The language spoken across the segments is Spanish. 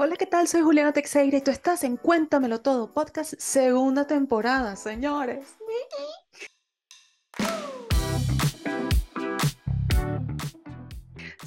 Hola, ¿qué tal? Soy Juliana Teixeira y tú estás en Cuéntamelo Todo, podcast segunda temporada, señores.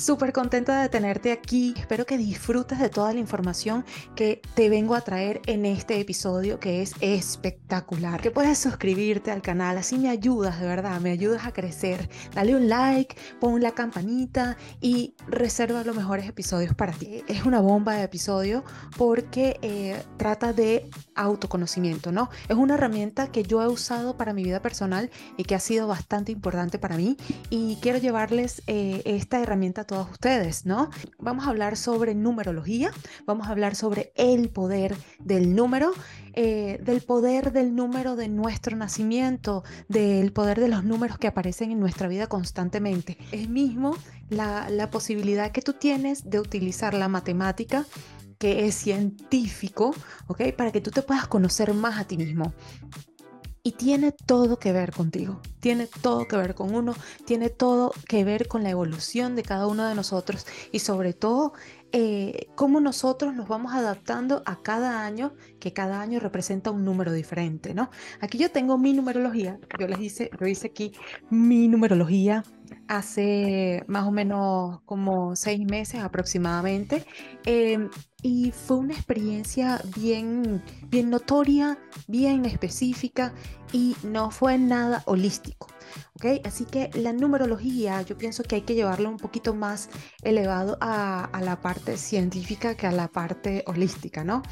Súper contenta de tenerte aquí. Espero que disfrutes de toda la información que te vengo a traer en este episodio que es espectacular. Que puedes suscribirte al canal, así me ayudas, de verdad, me ayudas a crecer. Dale un like, pon la campanita y reserva los mejores episodios para ti. Es una bomba de episodio porque eh, trata de autoconocimiento, ¿no? Es una herramienta que yo he usado para mi vida personal y que ha sido bastante importante para mí y quiero llevarles eh, esta herramienta todos ustedes, ¿no? Vamos a hablar sobre numerología, vamos a hablar sobre el poder del número, eh, del poder del número de nuestro nacimiento, del poder de los números que aparecen en nuestra vida constantemente. Es mismo la, la posibilidad que tú tienes de utilizar la matemática que es científico, ¿ok? Para que tú te puedas conocer más a ti mismo. Y tiene todo que ver contigo, tiene todo que ver con uno, tiene todo que ver con la evolución de cada uno de nosotros y sobre todo eh, cómo nosotros nos vamos adaptando a cada año, que cada año representa un número diferente, ¿no? Aquí yo tengo mi numerología, yo les hice, yo hice aquí mi numerología hace más o menos como seis meses aproximadamente. Em, y fue una experiencia bien, bien notoria, bien específica y no fue nada holístico. Así que la numerología yo pienso que hay que llevarlo un poquito más elevado a, la parte científica que a la parte holística, ¿no?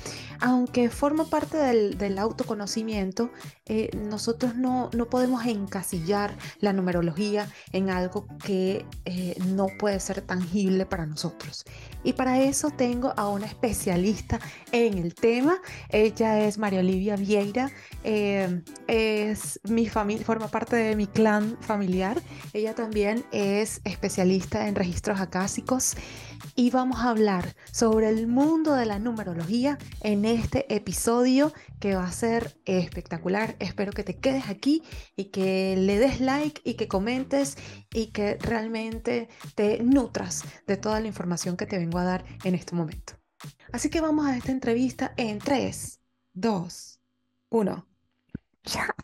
Aunque forma parte del, autoconocimiento, eh, nosotros no, no, podemos encasillar la numerología en algo que eh, no puede ser tangible para nosotros. Y para eso tengo a una especialista en el tema. Ella es María Olivia Vieira. Eh, es mi familia, forma parte de mi familiar. Ella también es especialista en registros acásicos y vamos a hablar sobre el mundo de la numerología en este episodio que va a ser espectacular. Espero que te quedes aquí y que le des like y que comentes y que realmente te nutras de toda la información que te vengo a dar en este momento. Así que vamos a esta entrevista en 3, 2, 1. Ya.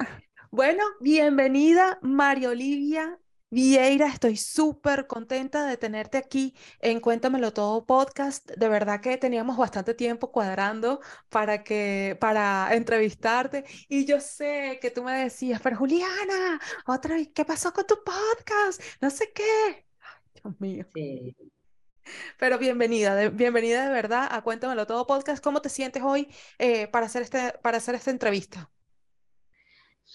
Bueno, bienvenida María Olivia Vieira. Estoy súper contenta de tenerte aquí en Cuéntamelo Todo podcast. De verdad que teníamos bastante tiempo cuadrando para que para entrevistarte y yo sé que tú me decías, pero Juliana, otra vez, ¿qué pasó con tu podcast? No sé qué. Ay, Dios mío. Sí. Pero bienvenida, bienvenida de verdad a Cuéntamelo Todo podcast. ¿Cómo te sientes hoy eh, para hacer este, para hacer esta entrevista?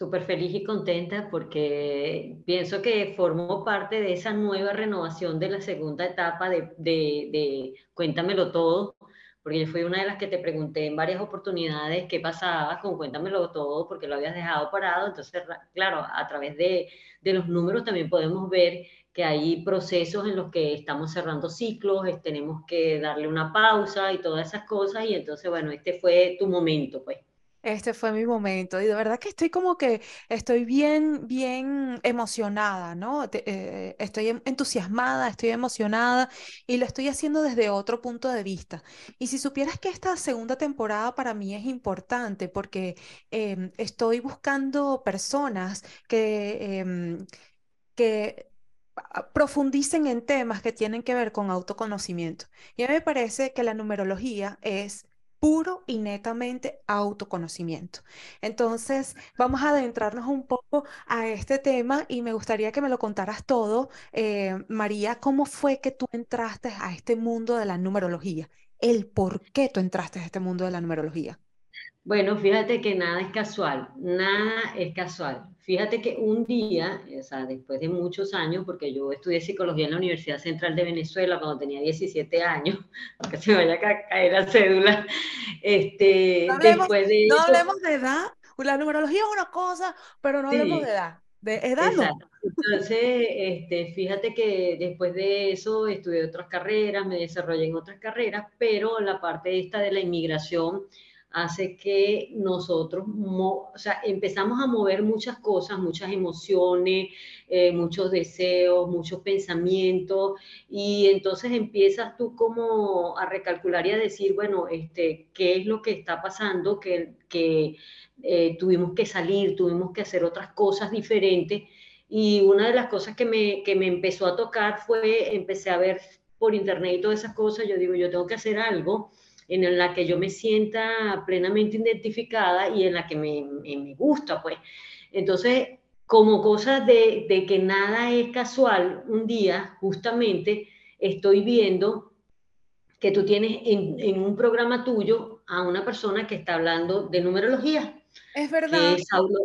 Súper feliz y contenta porque pienso que formó parte de esa nueva renovación de la segunda etapa de, de, Cuéntamelo Todo, porque yo fui una de las que te pregunté en varias oportunidades qué pasaba con Cuéntamelo Todo, porque lo habías dejado parado. Entonces, claro, a través de, de los números también podemos ver que hay procesos en los que estamos cerrando ciclos, tenemos que darle una pausa y todas esas cosas, y entonces, bueno, este fue tu momento, pues. Este fue mi momento y de verdad que estoy como que estoy bien, bien emocionada, ¿no? Eh, estoy entusiasmada, estoy emocionada y lo estoy haciendo desde otro punto de vista. Y si supieras que esta segunda temporada para mí es importante porque em, estoy buscando personas que, em, que profundicen en temas que tienen que ver con autoconocimiento. Y a mí me parece que la numerología es puro y netamente autoconocimiento. Entonces, vamos a adentrarnos un poco a este tema y me gustaría que me lo contaras todo. Eh, María, ¿cómo fue que tú entraste a este mundo de la numerología? El por qué tú entraste a este mundo de la numerología. Bueno, fíjate que nada es casual, nada es casual. Fíjate que un día, o sea, después de muchos años, porque yo estudié psicología en la Universidad Central de Venezuela cuando tenía 17 años, aunque se vaya a caer la cédula, este, no hablemos, después de No hablemos de edad, la numerología es una cosa, pero no hablemos de edad. De edad no. Entonces, este, fíjate que después de eso estudié otras carreras, me desarrollé en otras carreras, pero la parte esta de la inmigración hace que nosotros o sea, empezamos a mover muchas cosas, muchas emociones, eh, muchos deseos, muchos pensamientos, y entonces empiezas tú como a recalcular y a decir, bueno, este, ¿qué es lo que está pasando? Que, que eh, tuvimos que salir, tuvimos que hacer otras cosas diferentes. Y una de las cosas que me, que me empezó a tocar fue, empecé a ver por internet y todas esas cosas, yo digo, yo tengo que hacer algo en la que yo me sienta plenamente identificada y en la que me, me gusta, pues. Entonces, como cosa de, de, que nada es casual, un día justamente estoy viendo que tú tienes en, en un programa tuyo a una persona que está hablando de numerología. Es verdad. Que es Saulo,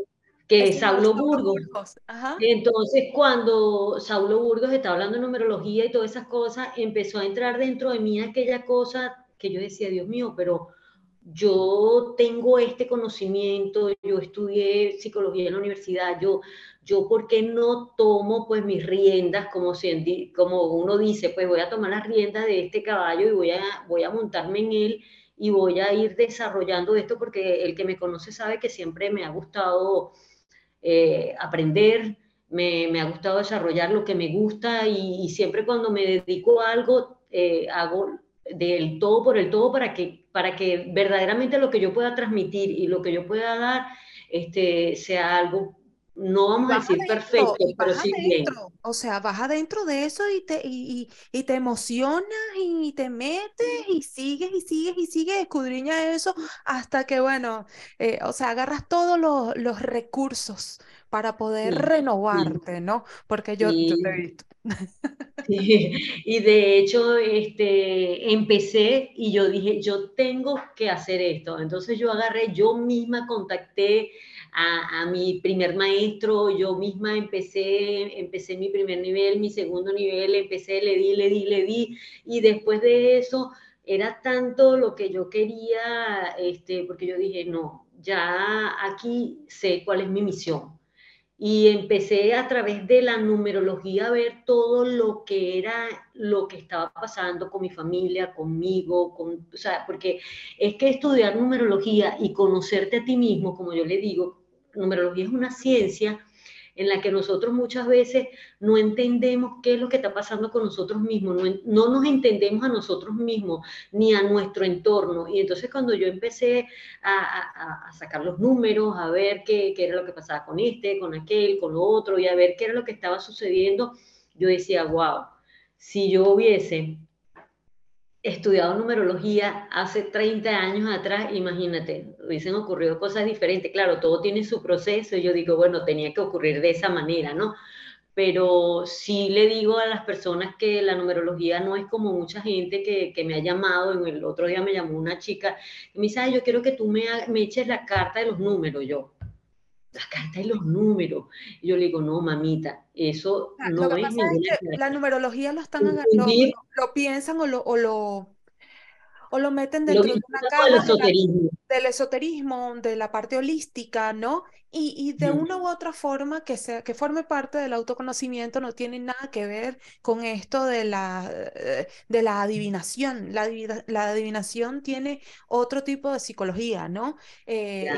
que es Saulo Burgos. Ajá. Entonces, cuando Saulo Burgos está hablando de numerología y todas esas cosas, empezó a entrar dentro de mí aquella cosa que yo decía, Dios mío, pero yo tengo este conocimiento, yo estudié psicología en la universidad, yo, yo ¿por qué no tomo pues mis riendas, como, como uno dice, pues voy a tomar las riendas de este caballo y voy a, voy a montarme en él y voy a ir desarrollando esto porque el que me conoce sabe que siempre me ha gustado eh, aprender, me, me, ha gustado desarrollar lo que me gusta y, siempre cuando me dedico a algo, eh, hago del todo por el todo para que, para que verdaderamente lo que yo pueda transmitir y lo que yo pueda dar este, sea algo, no vamos a decir perfecto, pero sí bien. O sea, vas adentro de eso y te, y, y, te emocionas y te metes y sigues y sigues y sigues, escudriña eso hasta que, bueno, eh, o sea, agarras todos los, los recursos para poder renovarte, ¿no? Porque yo, yo te he visto. y de hecho, este, empecé y yo dije, yo tengo que hacer esto. Entonces yo agarré, yo misma contacté a, mi primer maestro, yo misma empecé, empecé mi primer nivel, mi segundo nivel, empecé, le di, le di, le di, y después de eso era tanto lo que yo quería, este, porque yo dije, no, ya aquí sé cuál es mi misión y empecé a través de la numerología a ver todo lo que era lo que estaba pasando con mi familia, conmigo, con, o sea, porque es que estudiar numerología y conocerte a ti mismo, como yo le digo, numerología es una ciencia en la que nosotros muchas veces no entendemos qué es lo que está pasando con nosotros mismos, no, nos entendemos a nosotros mismos ni a nuestro entorno. Y entonces cuando yo empecé a, sacar los números, a ver qué, qué era lo que pasaba con este, con aquel, con lo otro, y a ver qué era lo que estaba sucediendo, yo decía, wow, si yo hubiese estudiado numerología hace 30 años atrás, imagínate, hubiesen ocurrido cosas diferentes. Claro, todo tiene su proceso. Yo digo, bueno, tenía que ocurrir de esa manera, ¿no? Pero sí le digo a las personas que la numerología no es como mucha gente que, que me ha llamado. El otro día me llamó una chica y me dice, yo quiero que tú me eches la carta de los números. Yo, la carta de los números. Y yo le digo, no, mamita, eso no es, es que La numerología lo están lo, lo, piensan o lo, o lo, o lo meten dentro de una caja del esoterismo, de la parte holística, ¿no? Y, de una u otra forma que, sea, que forme parte del autoconocimiento no tiene nada que ver con esto de la, eh, de la adivinación. La, la adivinación tiene otro tipo de psicología, ¿no? Eh,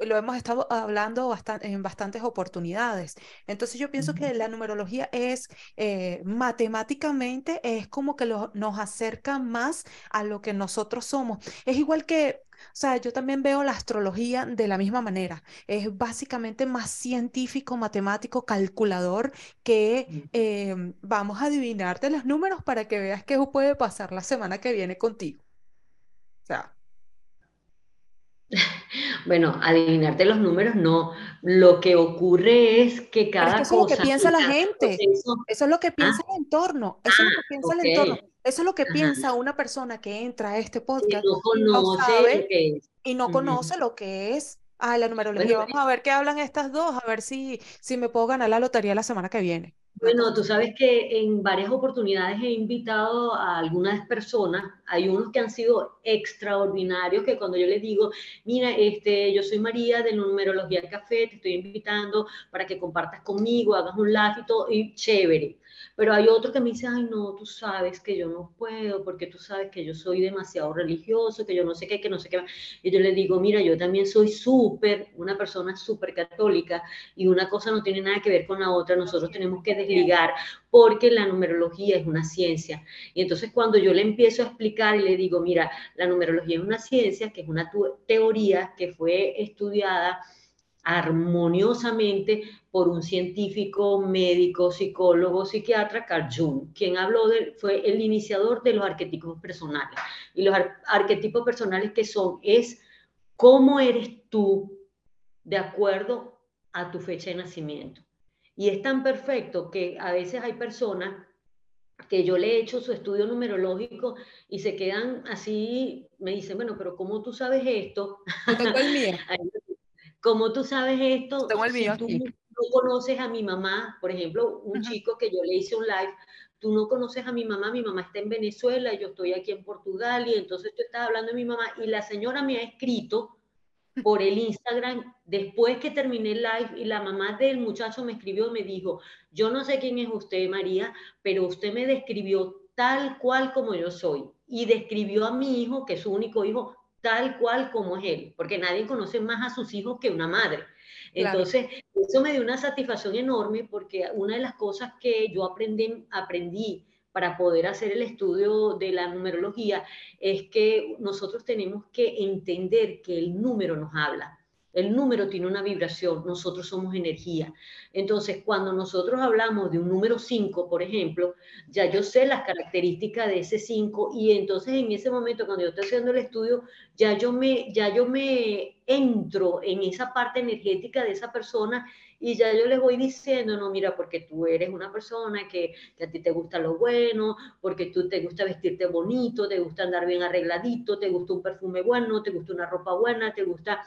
lo hemos estado hablando en bastantes oportunidades. Entonces yo pienso que la numerología es eh, matemáticamente, es como que nos acerca más a lo que nosotros somos. Es igual que sea, yo también veo la astrología de la misma manera. Es básicamente más científico, matemático, calculador que mm. em, vamos a adivinarte los números para que veas qué puede pasar la semana que viene contigo. O sea. Bueno, adivinarte los números no. Lo que ocurre es que cada es eso es lo que piensa la gente. Eso es lo que piensa el entorno. Eso es lo que piensa el entorno. Eso es lo que piensa una persona que entra a este podcast y no conoce, y no conoce lo que es ah, la numerología. Vamos a ver qué hablan estas dos, a ver si, si me puedo ganar la lotería la semana que viene. Bueno, tú sabes que en varias oportunidades he invitado a algunas personas, hay unos que han sido extraordinarios, que cuando yo les digo, mira, este, yo soy María de Numerología Café, te estoy invitando para que compartas conmigo, hagas un live y todo, y chévere. Pero hay otro que me dice, ay, no, tú sabes que yo no puedo, porque tú sabes que yo soy demasiado religioso, que yo no sé qué, que no sé qué. Y yo le digo, mira, yo también soy súper, una persona súper católica, y una cosa no tiene nada que ver con la otra, nosotros tenemos que desligar, porque la numerología es una ciencia. Y entonces cuando yo le empiezo a explicar y le digo, mira, la numerología es una ciencia, que es una teoría que fue estudiada armoniosamente por un científico, médico, psicólogo, psiquiatra, Carl Jung, quien habló de, fue el iniciador de los arquetipos personales. Y los arquetipos personales que son es cómo eres tú de acuerdo a tu fecha de nacimiento. Y es tan perfecto que a veces hay personas que yo le he hecho su estudio numerológico y se quedan así, me dicen, bueno, pero ¿cómo tú sabes esto? ¿Cómo tú sabes esto? Tengo el mío tú no conoces a mi mamá, por ejemplo, un chico que yo le hice un live, tú no conoces a mi mamá, mi mamá está en Venezuela y yo estoy aquí en Portugal y entonces tú estás hablando de mi mamá y la señora me ha escrito por el Instagram después que terminé el live y la mamá del muchacho me escribió, me dijo, yo no sé quién es usted, María, pero usted me describió tal cual como yo soy y describió a mi hijo, que es su único hijo, tal cual como es él, porque nadie conoce más a sus hijos que una madre. Entonces, eso me dio una satisfacción enorme porque una de las cosas que yo aprendí, aprendí para poder hacer el estudio de la numerología es que nosotros tenemos que entender que el número nos habla. El número tiene una vibración, nosotros somos energía. Entonces, cuando nosotros hablamos de un número 5, por ejemplo, ya yo sé las características de ese 5 y entonces en ese momento cuando yo estoy haciendo el estudio, ya yo me ya yo me entro en esa parte energética de esa persona y ya yo les voy diciendo, no, mira, porque tú eres una persona que, que, a ti te gusta lo bueno, porque tú te gusta vestirte bonito, te gusta andar bien arregladito, te gusta un perfume bueno, te gusta una ropa buena, te gusta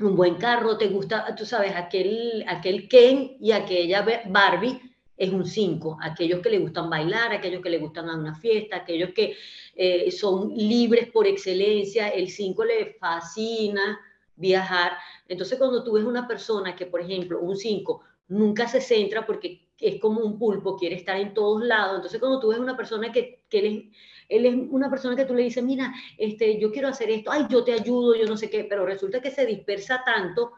un buen carro, te gusta, tú sabes, aquel, aquel Ken y aquella Barbie es un 5. Aquellos que le gustan bailar, aquellos que le gustan a una fiesta, aquellos que eh, son libres por excelencia, el 5 le fascina viajar. Entonces, cuando tú ves una persona que, por ejemplo, un 5 nunca se centra porque es como un pulpo, quiere estar en todos lados. Entonces, cuando tú ves una persona que, que él es una persona que tú le dices, mira, este, yo quiero hacer esto, ay, yo te ayudo, yo no sé qué, pero resulta que se dispersa tanto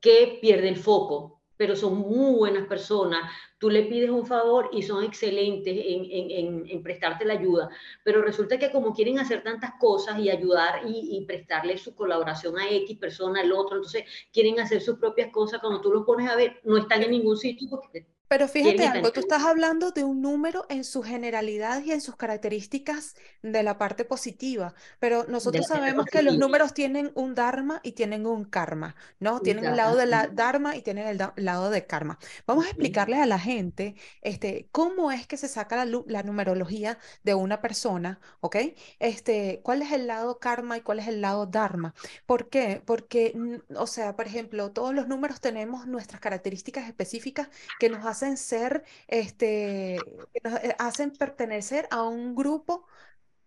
que pierde el foco pero son muy buenas personas. Tú le pides un favor y son excelentes en, en, en, prestarte la ayuda, pero resulta que como quieren hacer tantas cosas y ayudar y, y, prestarle su colaboración a X persona, al otro, entonces quieren hacer sus propias cosas, cuando tú los pones a ver, no están en ningún sitio porque pero fíjate algo, tú estás hablando de un número en su generalidad y en sus características de la parte positiva, pero nosotros sabemos que los números tienen un dharma y tienen un karma, ¿no? Tienen el lado de la dharma y tienen el lado de karma. Vamos a explicarles a la gente este, cómo es que se saca la, la, numerología de una persona, ¿ok? Este, ¿Cuál es el lado karma y cuál es el lado dharma? ¿Por qué? Porque, o sea, por ejemplo, todos los números tenemos nuestras características específicas que nos hacen hacen ser, este, nos eh, hacen pertenecer a un grupo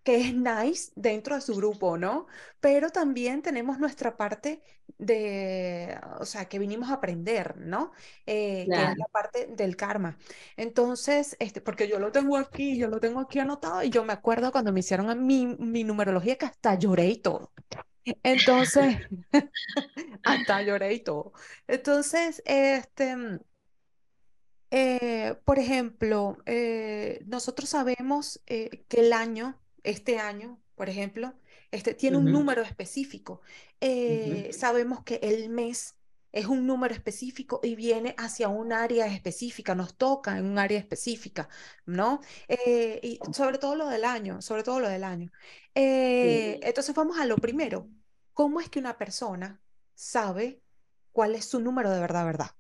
que es nice dentro de su grupo, ¿no? Pero también tenemos nuestra parte de, o sea, que vinimos a aprender, ¿no? Eh, que es la parte del karma. Entonces, este, porque yo lo tengo aquí, yo lo tengo aquí anotado y yo me acuerdo cuando me hicieron mi, mi numerología que hasta lloré y todo. Entonces, hasta lloré y todo. Entonces, este, eh, por ejemplo, eh, nosotros sabemos eh, que el año, este año, por ejemplo, este, tiene un número específico. sabemos que el mes es un número específico y viene hacia un área específica, nos toca en un área específica, ¿no? y sobre todo lo del año, sobre todo lo del año. Entonces vamos a lo primero. ¿Cómo es que una persona sabe cuál es su número de verdad, verdad?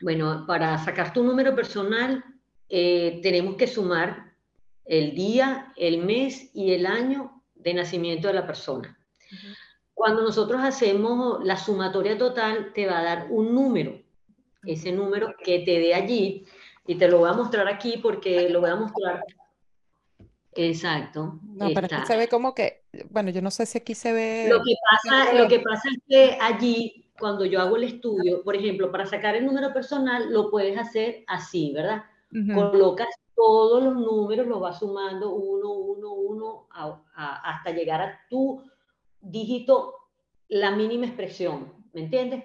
Bueno, para sacar tu número personal eh, tenemos que sumar el día, el mes y el año de nacimiento de la persona. Cuando nosotros hacemos la sumatoria total, te va a dar un número. Ese número que te dé allí, Y te lo voy a mostrar aquí porque lo voy a mostrar. Exacto. No, pero aquí se ve como que, bueno, yo no sé si aquí se ve. Lo que pasa, lo que pasa es que allí, cuando yo hago el estudio, por ejemplo, para sacar el número personal, lo puedes hacer así, ¿verdad? Colocas todos los números, los vas sumando uno, uno, uno, hasta llegar a tu dígito, la mínima expresión, ¿me entiendes?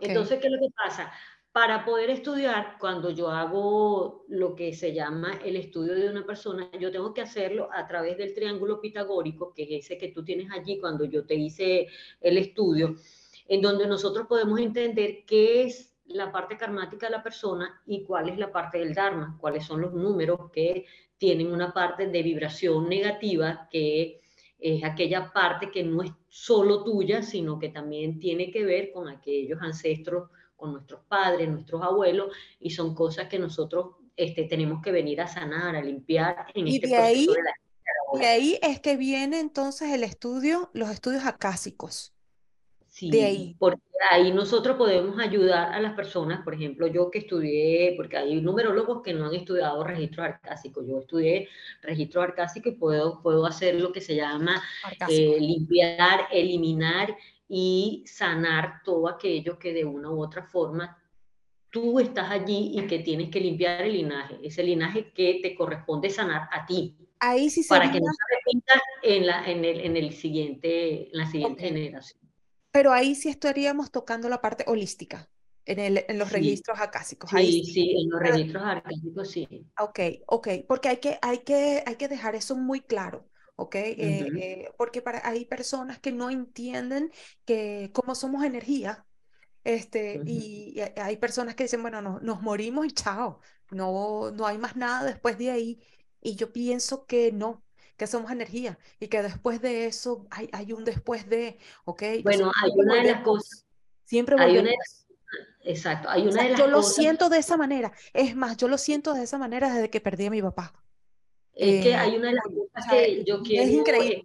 Entonces, ¿qué es lo que pasa? Para poder estudiar, cuando yo hago lo que se llama el estudio de una persona, yo tengo que hacerlo a través del triángulo pitagórico, que es ese que tú tienes allí cuando yo te hice el estudio, en donde nosotros podemos entender qué es la parte karmática de la persona y cuál es la parte del Dharma, cuáles son los números que tienen una parte de vibración negativa, que es aquella parte que no es solo tuya, sino que también tiene que ver con aquellos ancestros con nuestros padres, nuestros abuelos, y son cosas que nosotros este, tenemos que venir a sanar, a limpiar en y este de ahí, de ahí es que viene entonces el estudio, los estudios acásicos. Sí, de ahí. porque ahí nosotros podemos ayudar a las personas, por ejemplo, yo que estudié, porque hay numerólogos que no han estudiado registros arcásicos, yo estudié registro arcásico y puedo, puedo hacer lo que se llama eh, limpiar, eliminar y sanar todo aquello que de una u otra forma tú estás allí y que tienes que limpiar el linaje, ese linaje que te corresponde sanar a ti. Ahí sí Para que no se repita en la, en el, en el siguiente, en la siguiente generación. Pero ahí sí estaríamos tocando la parte holística, en, el, en los registros acásicos. Sí, sí, en los registros acásicos sí. Ok, ok, porque hay que, hay que, hay que dejar eso muy claro. ¿ok? Eh, eh, porque para, hay personas que no entienden que cómo somos energía, este, y, hay personas que dicen, bueno, no, nos morimos y chao, no, no hay más nada después de ahí. Y yo pienso que no, que somos energía y que después de eso hay, hay un después de, ¿ok? Bueno, hay una de las cosas. Siempre volvemos. exacto, hay una de las Yo lo siento de esa manera. Es más, yo lo siento de esa manera desde que perdí a mi papá. Es que hay una de las cosas que yo quiero es increíble.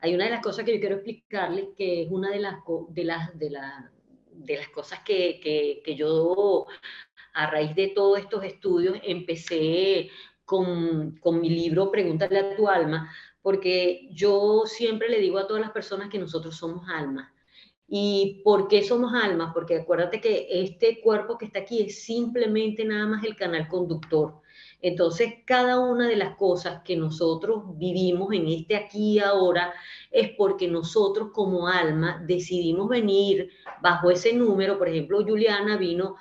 Hay una de las cosas que yo quiero explicarles que es una de las, de las, de de las cosas que, que, que yo, a raíz de todos estos estudios, empecé con, con, mi libro Pregúntale a tu alma, porque yo siempre le digo a todas las personas que nosotros somos almas. ¿Y por qué somos almas? Porque acuérdate que este cuerpo que está aquí es simplemente nada más el canal conductor. Entonces, cada una de las cosas que nosotros vivimos en este aquí y ahora es porque nosotros como alma decidimos venir bajo ese número. Por ejemplo, Juliana vino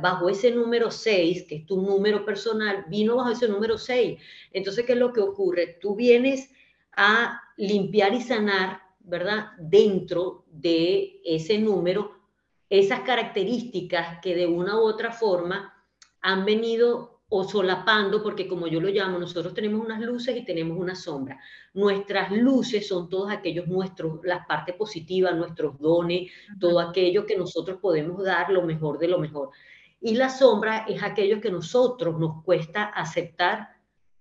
bajo ese número 6, que es tu número personal, vino bajo ese número 6. Entonces, ¿qué es lo que ocurre? Tú vienes a limpiar y sanar, ¿verdad? Dentro de ese número, esas características que de una u otra forma han venido o solapando, porque como yo lo llamo, nosotros tenemos unas luces y tenemos una sombra. Nuestras luces son todos aquellos nuestros, las partes positivas, nuestros dones, todo aquello que nosotros podemos dar lo mejor de lo mejor. Y la sombra es aquello que nosotros nos cuesta aceptar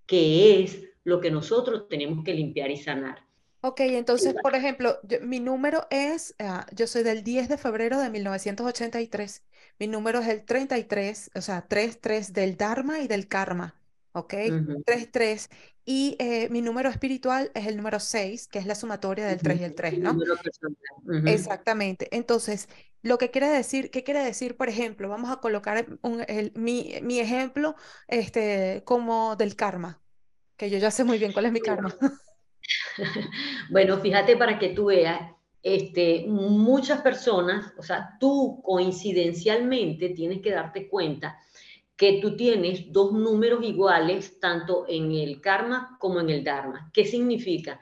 que es lo que nosotros tenemos que limpiar y sanar. Ok, entonces, por ejemplo, mi número es, ah, yo soy del 10 de febrero de 1983. Mi número es el 33, o sea, 33 del Dharma y del Karma. ¿Ok? 33. Y eh, mi número espiritual es el número 6, que es la sumatoria del 3 y el 3, ¿no? Exactamente. Entonces, lo que quiere decir, ¿qué quiere decir, por ejemplo? Vamos a colocar mi, mi ejemplo este, como del karma, que yo ya sé muy bien cuál es mi karma. bueno, fíjate para que tú veas, este, muchas personas, o sea, tú coincidencialmente tienes que darte cuenta que tú tienes dos números iguales tanto en el karma como en el dharma. ¿Qué significa?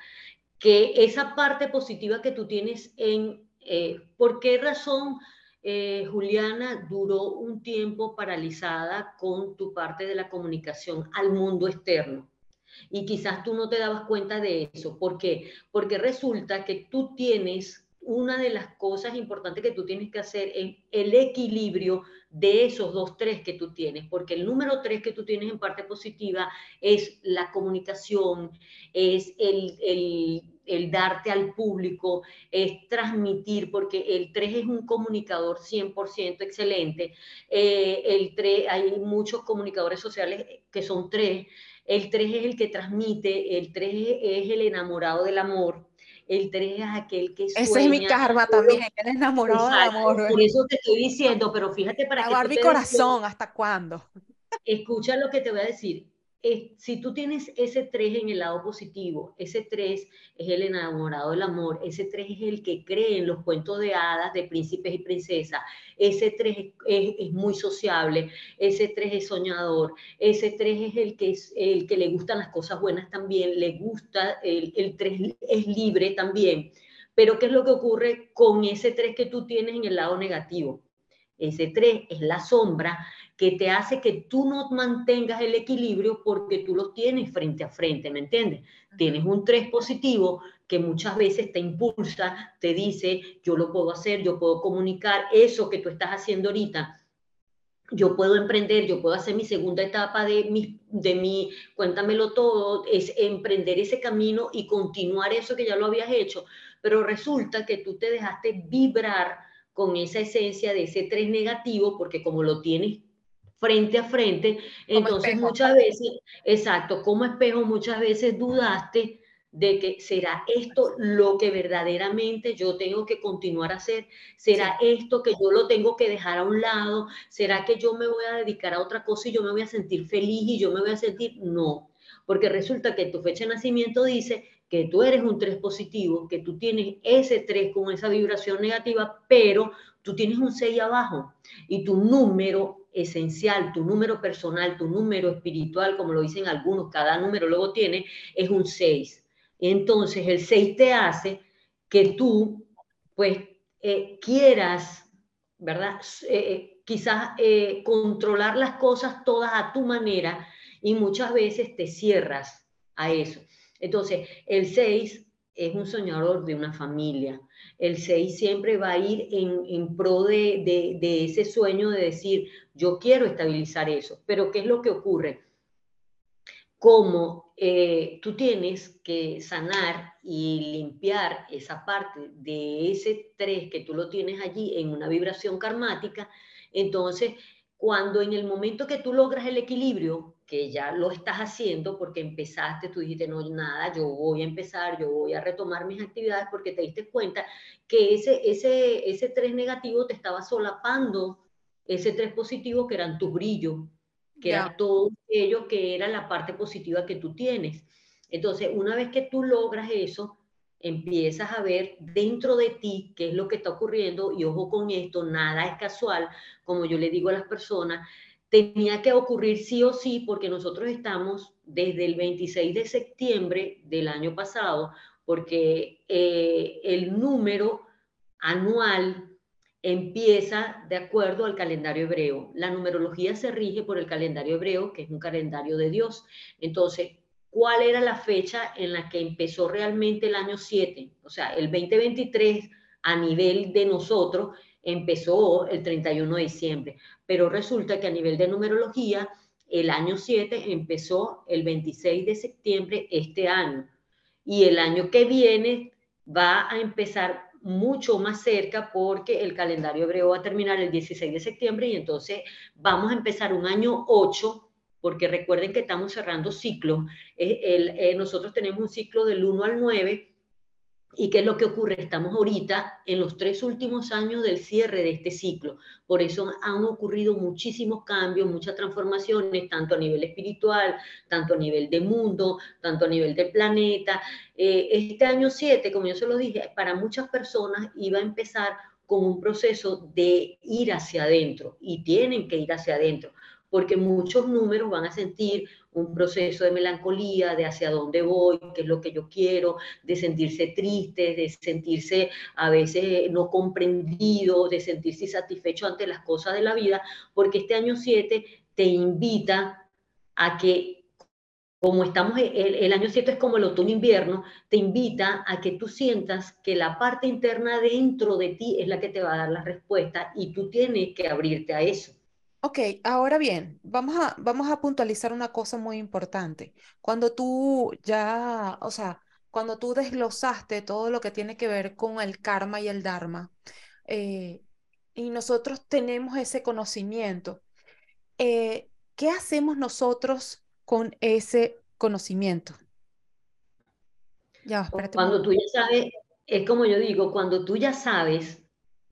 Que esa parte positiva que tú tienes en, eh, ¿por qué razón eh, Juliana duró un tiempo paralizada con tu parte de la comunicación al mundo externo? Y quizás tú no te dabas cuenta de eso. ¿Por qué? Porque resulta que tú tienes una de las cosas importantes que tú tienes que hacer es el equilibrio de esos dos tres que tú tienes, porque el número tres que tú tienes en parte positiva es la comunicación, es el, el darte al público, es transmitir, porque el 3 es un comunicador 100% excelente. Eh, el 3, hay muchos comunicadores sociales que son 3. El 3 es el que transmite, el 3 es el enamorado del amor, el 3 es aquel que sueña. Ese es mi karma también, el enamorado del amor. Por eso te estoy diciendo, pero fíjate para que... mi corazón, ¿hasta cuándo? Escucha lo que te voy a decir si tú tienes ese 3 en el lado positivo, ese 3 es el enamorado del amor, ese 3 es el que cree en los cuentos de hadas de príncipes y princesas, ese 3 es, muy sociable, ese 3 es soñador, ese 3 es el que, es el que le gustan las cosas buenas también, le gusta, el, 3 es libre también. Pero ¿qué es lo que ocurre con ese 3 que tú tienes en el lado negativo? Ese 3 es la sombra que te hace que tú no mantengas el equilibrio porque tú lo tienes frente a frente, ¿me entiendes? Tienes un 3 positivo que muchas veces te impulsa, te dice, yo lo puedo hacer, yo puedo comunicar eso que tú estás haciendo ahorita. Yo puedo emprender, yo puedo hacer mi segunda etapa de mi, de mi, cuéntamelo todo, es emprender ese camino y continuar eso que ya lo habías hecho, pero resulta que tú te dejaste vibrar con esa esencia de ese 3 negativo, porque como lo tienes frente a frente. Entonces muchas veces, exacto, como espejo muchas veces dudaste de que será esto lo que verdaderamente yo tengo que continuar a hacer, será esto que yo lo tengo que dejar a un lado, será que yo me voy a dedicar a otra cosa y yo me voy a sentir feliz y yo me voy a sentir, no, porque resulta que tu fecha de nacimiento dice que tú eres un 3 positivo, que tú tienes ese 3 con esa vibración negativa, pero tú tienes un 6 abajo y tu número esencial, tu número personal, tu número espiritual, como lo dicen algunos, cada número luego tiene, es un 6. Entonces el 6 te hace que tú, pues, eh, quieras, ¿verdad? Eh, eh, quizás controlar las cosas todas a tu manera y muchas veces te cierras a eso. Entonces, el 6 es un soñador de una familia, el 6 siempre va a ir en, pro de, ese sueño de decir, yo quiero estabilizar eso. Pero ¿qué es lo que ocurre? Como eh, tú tienes que sanar y limpiar esa parte de ese 3 que tú lo tienes allí en una vibración karmática, entonces cuando en el momento que tú logras el equilibrio, que ya lo estás haciendo porque empezaste, tú dijiste, no, nada, yo voy a empezar, yo voy a retomar mis actividades porque te diste cuenta que ese, ese, ese 3 negativo te estaba solapando ese 3 positivo que eran tu brillo, que era todo ello que era la parte positiva que tú tienes. Entonces, una vez que tú logras eso, empiezas a ver dentro de ti qué es lo que está ocurriendo y ojo con esto, nada es casual, como yo le digo a las personas, tenía que ocurrir sí o sí porque nosotros estamos desde el 26 de septiembre del año pasado, porque eh, el número anual empieza de acuerdo al calendario hebreo. La numerología se rige por el calendario hebreo, que es un calendario de Dios. Entonces, ¿cuál era la fecha en la que empezó realmente el año 7? O sea, el 2023 a nivel de nosotros empezó el 31 de diciembre, pero resulta que a nivel de numerología, el año 7 empezó el 26 de septiembre este año y el año que viene va a empezar mucho más cerca porque el calendario hebreo va a terminar el 16 de septiembre y entonces vamos a empezar un año 8 porque recuerden que estamos cerrando ciclos. Eh, nosotros tenemos un ciclo del 1 al 9 ¿Y qué es lo que ocurre? Estamos ahorita en los tres últimos años del cierre de este ciclo. Por eso han ocurrido muchísimos cambios, muchas transformaciones, tanto a nivel espiritual, tanto a nivel de mundo, tanto a nivel del planeta. Eh, este año 7, como yo se lo dije, para muchas personas iba a empezar con un proceso de ir hacia adentro y tienen que ir hacia adentro porque muchos números van a sentir un proceso de melancolía, de hacia dónde voy, qué es lo que yo quiero, de sentirse triste, de sentirse a veces no comprendido, de sentirse insatisfecho ante las cosas de la vida, porque este año 7 te invita a que, como estamos, el, el año 7 es como el otoño-invierno, te invita a que tú sientas que la parte interna dentro de ti es la que te va a dar la respuesta y tú tienes que abrirte a eso. Ok, ahora bien, vamos a, vamos a puntualizar una cosa muy importante. Cuando tú ya, o sea, cuando tú desglosaste todo lo que tiene que ver con el karma y el dharma, eh, y nosotros tenemos ese conocimiento, eh, ¿qué hacemos nosotros con ese conocimiento? Ya, cuando tú ya sabes, es como yo digo, cuando tú ya sabes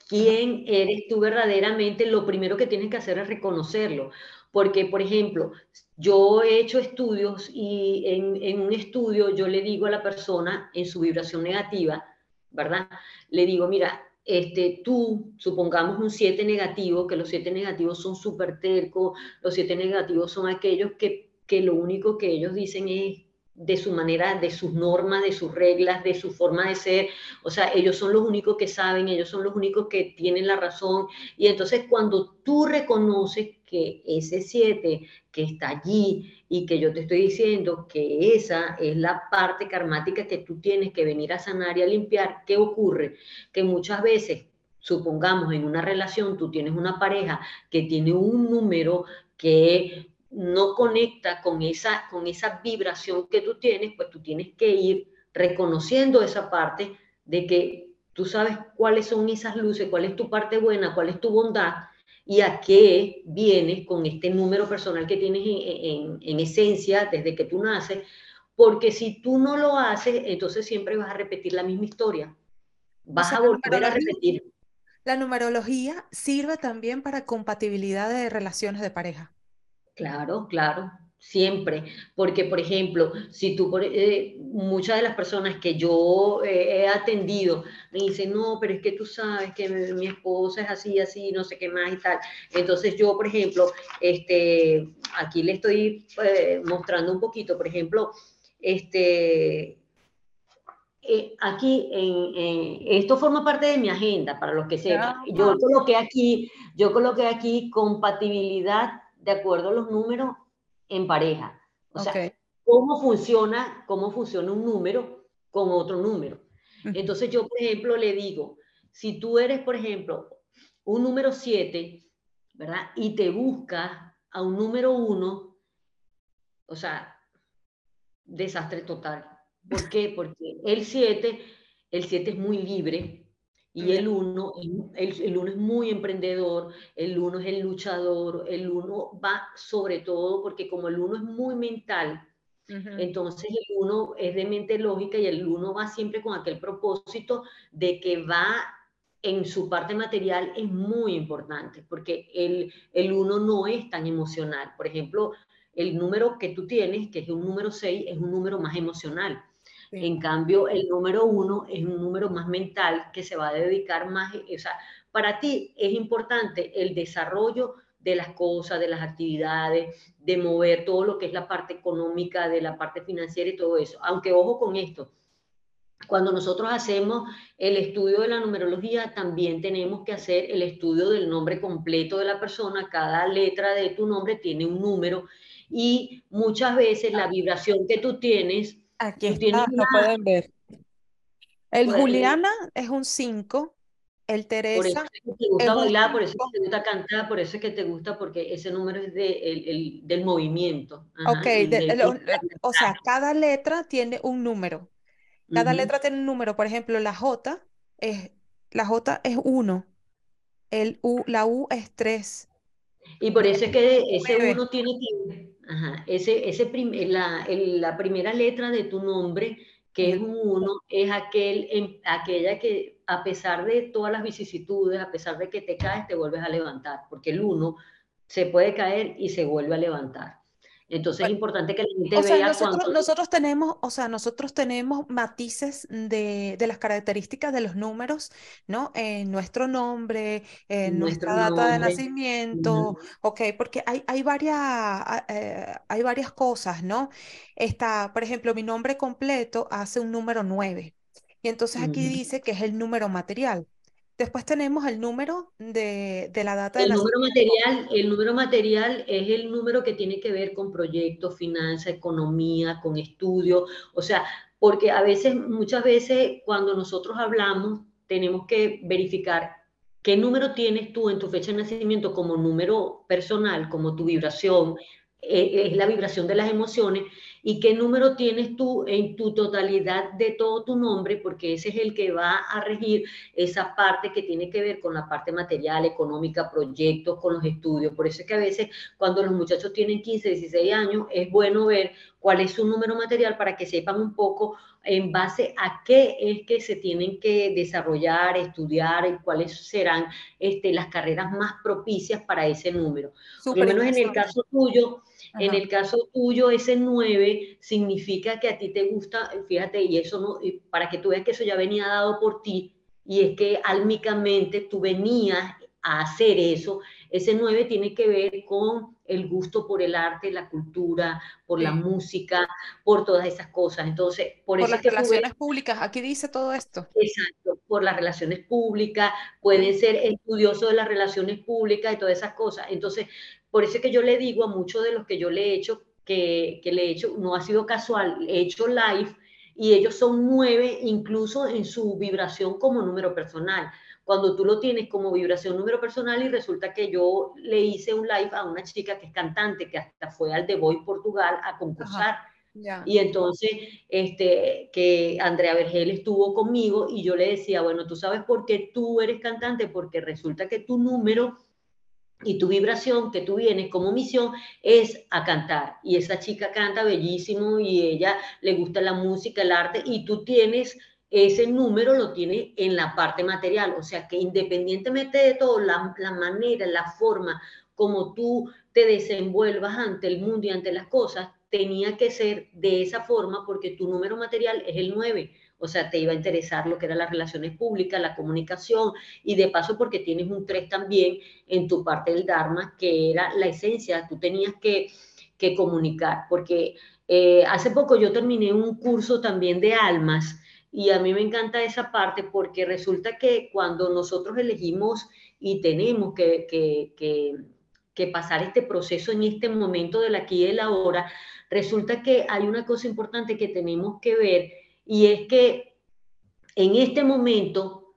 quién eres tú verdaderamente, lo primero que tienes que hacer es reconocerlo. Porque, por ejemplo, yo he hecho estudios y en, un estudio yo le digo a la persona en su vibración negativa, ¿verdad? Le digo, mira, este, tú, supongamos un 7 negativo, que los 7 negativos son súper tercos, los 7 negativos son aquellos que, que lo único que ellos dicen es de su manera, de sus normas, de sus reglas, de su forma de ser. O sea, ellos son los únicos que saben, ellos son los únicos que tienen la razón. Y entonces cuando tú reconoces que ese siete que está allí y que yo te estoy diciendo que esa es la parte karmática que tú tienes que venir a sanar y a limpiar, ¿qué ocurre? Que muchas veces supongamos en una relación tú tienes una pareja que tiene un número que no conecta con esa, con esa vibración que tú tienes, pues tú tienes que ir reconociendo esa parte de que tú sabes cuáles son esas luces, cuál es tu parte buena, cuál es tu bondad y a qué vienes con este número personal que tienes en, esencia desde que tú naces, porque si tú no lo haces, entonces siempre vas a repetir la misma historia. Vas a volver a repetir. La numerología sirve también para compatibilidad de relaciones de pareja. Claro, claro, siempre. Porque, por ejemplo, si tú, eh, muchas de las personas que yo eh, he atendido me dicen, no, pero es que tú sabes que mi, esposa es así, así, no sé qué más y tal. Entonces yo, por ejemplo, este, aquí le estoy eh, mostrando un poquito, por ejemplo, este, aquí, en, esto forma parte de mi agenda, para los que sepan. Yo coloqué aquí, yo coloqué aquí compatibilidad de acuerdo a los números en pareja. O sea, cómo funciona, cómo funciona un número con otro número. Entonces yo, por ejemplo, le digo, si tú eres, por ejemplo, un número 7, ¿verdad? Y te buscas a un número 1, o sea, desastre total. ¿Por qué? Porque el 7, el 7 es muy libre, y el uno, el, el uno es muy emprendedor, el uno es el luchador, el uno va sobre todo porque como el uno es muy mental, entonces el uno es de mente lógica y el uno va siempre con aquel propósito de que va en su parte material es muy importante porque el, el uno no es tan emocional. Por ejemplo, el número que tú tienes, que es un número 6, es un número más emocional. En cambio, el número uno es un número más mental que se va a dedicar más, o sea, para ti es importante el desarrollo de las cosas, de las actividades, de mover todo lo que es la parte económica, de la parte financiera y todo eso. Aunque ojo con esto, cuando nosotros hacemos el estudio de la numerología, también tenemos que hacer el estudio del nombre completo de la persona. Cada letra de tu nombre tiene un número y muchas veces la vibración que tú tienes Aquí está, lo pueden ver. El Juliana es un 5, el Teresa. Por eso es que te gusta bailar, por eso es que te gusta cantar, por eso es que te gusta, porque ese número es de, el, del movimiento. ok, o sea, cada letra tiene un número. Cada letra tiene un número. Por ejemplo, la J es, la J es 1, el U, la U es 3. Y por eso es que ese 1 tiene que Ajá. Ese, ese la, la, primera letra de tu nombre, que es un uno, es aquel, en, aquella que a pesar de todas las vicisitudes, a pesar de que te caes, te vuelves a levantar, porque el uno se puede caer y se vuelve a levantar. Entonces es importante que la gente o sea, vea nosotros, nosotros tenemos, o sea, nosotros tenemos matices de, de, las características de los números, ¿no? En nuestro nombre, en nuestra data de nacimiento, ok, porque hay, hay, varias, eh, hay varias cosas, ¿no? Está, por ejemplo, mi nombre completo hace un número 9, y entonces aquí dice que es el número material. Después tenemos el número de, la data el de número material, El número material es el número que tiene que ver con proyectos, finanzas, economía, con estudio. O sea, porque a veces, muchas veces cuando nosotros hablamos, tenemos que verificar qué número tienes tú en tu fecha de nacimiento como número personal, como tu vibración, eh, es la vibración de las emociones, y qué número tienes tú en tu totalidad de todo tu nombre, porque ese es el que va a regir esa parte que tiene que ver con la parte material, económica, proyectos, con los estudios. Por eso es que a veces cuando los muchachos tienen 15, 16 años, es bueno ver cuál es su número material para que sepan un poco en base a qué es que se tienen que desarrollar, estudiar y cuáles serán este, las carreras más propicias para ese número. Por lo menos en el caso tuyo, en el caso tuyo, ese 9 significa que a ti te gusta, fíjate, y eso no, para que tú veas que eso ya venía dado por ti, y es que álmicamente tú venías a hacer eso. Ese 9 tiene que ver con el gusto por el arte, la cultura, por la música, por todas esas cosas. Entonces, por, por las relaciones públicas, aquí dice todo esto. Exacto, por las relaciones públicas, pueden ser estudiosos de las relaciones públicas y todas esas cosas. Entonces, por eso es que yo le digo a muchos de los que yo le he hecho, que, que le he hecho, no ha sido casual, he hecho live y ellos son nueve incluso en su vibración como número personal. Cuando tú lo tienes como vibración número personal y resulta que yo le hice un live a una chica que es cantante, que hasta fue al The Voice Portugal a concursar. Y entonces, este, que Andrea Vergel estuvo conmigo y yo le decía, bueno, tú sabes por qué tú eres cantante, porque resulta que tu número y tu vibración que tú vienes como misión es a cantar. Y esa chica canta bellísimo y ella le gusta la música, el arte y tú tienes ese número lo tiene en la parte material. O sea que independientemente de todo, la, la manera, la forma como tú te desenvuelvas ante el mundo y ante las cosas, tenía que ser de esa forma porque tu número material es el 9 o sea, te iba a interesar lo que eran las relaciones públicas, la comunicación, y de paso porque tienes un 3 también en tu parte del Dharma, que era la esencia, tú tenías que, que comunicar, porque eh, hace poco yo terminé un curso también de almas, y a mí me encanta esa parte porque resulta que cuando nosotros elegimos y tenemos que, que, que, que pasar este proceso en este momento del aquí y del ahora, resulta que hay una cosa importante que tenemos que ver y es que en este momento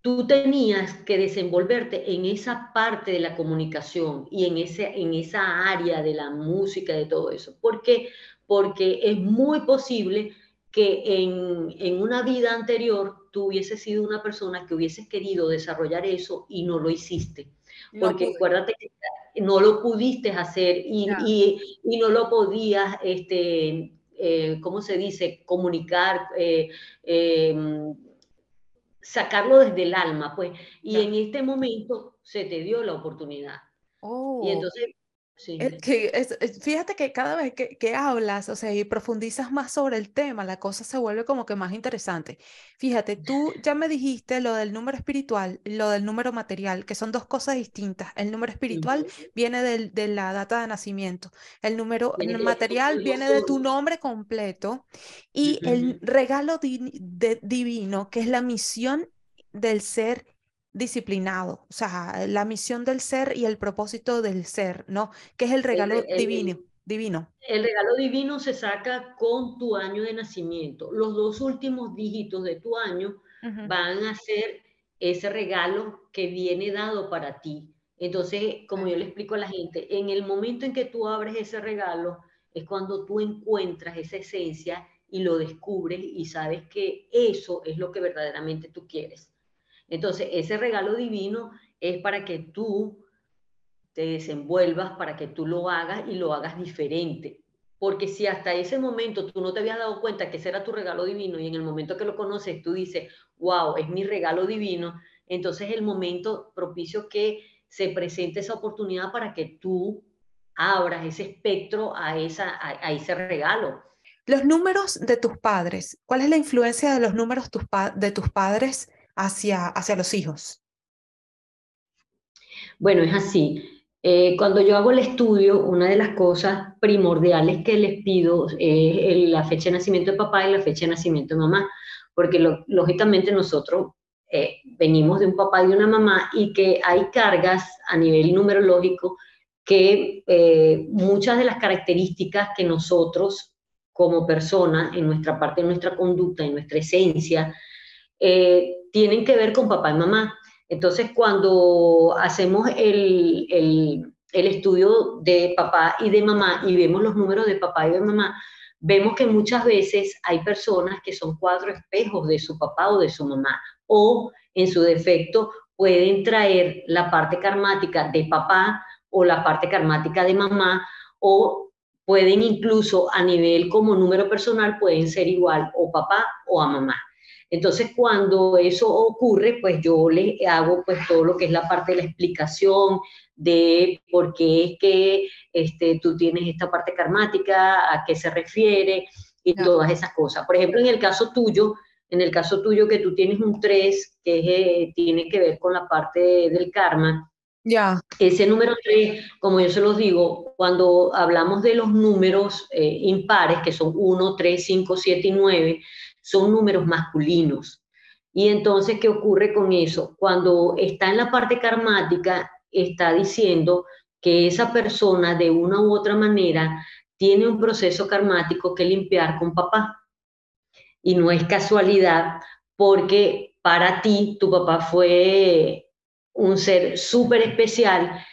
tú tenías que desenvolverte en esa parte de la comunicación y en, ese, en esa área de la música, de todo eso. ¿Por qué? Porque es muy posible que en, en una vida anterior tú hubieses sido una persona que hubieses querido desarrollar eso y no lo hiciste. Porque acuérdate que no lo pudiste hacer y, y, y no lo podías este, eh, ¿cómo se dice?, comunicar, eh, em, sacarlo desde el alma, pues. Y en este momento se te dio la oportunidad. Y que fíjate que cada vez que, hablas, o sea, y profundizas más sobre el tema, la cosa se vuelve como que más interesante. Fíjate, tú ya me dijiste lo del número espiritual, lo del número material, que son dos cosas distintas. El número espiritual viene de la data de nacimiento, el número material viene de tu nombre completo y el regalo divino, que es la misión del ser disciplinado, o sea, la misión del ser y el propósito del ser, ¿no? Que es el regalo divino. Divino. El regalo divino se saca con tu año de nacimiento. Los dos últimos dígitos de tu año van a ser ese regalo que viene dado para ti. Entonces, como yo le explico a la gente, en el momento en que tú abres ese regalo, es cuando tú encuentras esa esencia y lo descubres y sabes que eso es lo que verdaderamente tú quieres. Entonces, ese regalo divino es para que tú te desenvuelvas, para que tú lo hagas y lo hagas diferente. Porque si hasta ese momento tú no te habías dado cuenta que ese era tu regalo divino y en el momento que lo conoces tú dices, wow, es mi regalo divino, entonces es el momento propicio que se presente esa oportunidad para que tú abras ese espectro a, esa, a, ese regalo. Los números de tus padres, ¿cuál es la influencia de los números de tus padres hacia, hacia los hijos? Bueno, es así. Eh, cuando yo hago el estudio, una de las cosas primordiales que les pido es la fecha de nacimiento de papá y la fecha de nacimiento de mamá, porque lógicamente nosotros eh, venimos de un papá y de una mamá y que hay cargas a nivel numerológico que eh, muchas de las características que nosotros como personas, en nuestra parte, en nuestra conducta, en nuestra esencia, eh, tienen que ver con papá y mamá. Entonces, cuando hacemos el, el estudio de papá y de mamá y vemos los números de papá y de mamá, vemos que muchas veces hay personas que son cuatro espejos de su papá o de su mamá, o en su defecto pueden traer la parte karmática de papá o la parte karmática de mamá, o pueden incluso a nivel como número personal, pueden ser igual o papá o a mamá. Entonces, cuando eso ocurre, pues yo le hago pues todo lo que es la parte de la explicación de por qué es que este, tú tienes esta parte karmática, a qué se refiere y todas esas cosas. Por ejemplo, en el caso tuyo, en el caso tuyo que tú tienes un 3 que eh, tiene que ver con la parte del karma, ya. Ese número 3, como yo se los digo, cuando hablamos de los números eh, impares, que son 1, 3, 5, 7 y 9, son números masculinos. Y entonces, ¿qué ocurre con eso? Cuando está en la parte karmática, está diciendo que esa persona de una u otra manera tiene un proceso karmático que limpiar con papá. Y no es casualidad porque para ti tu papá fue un ser súper especial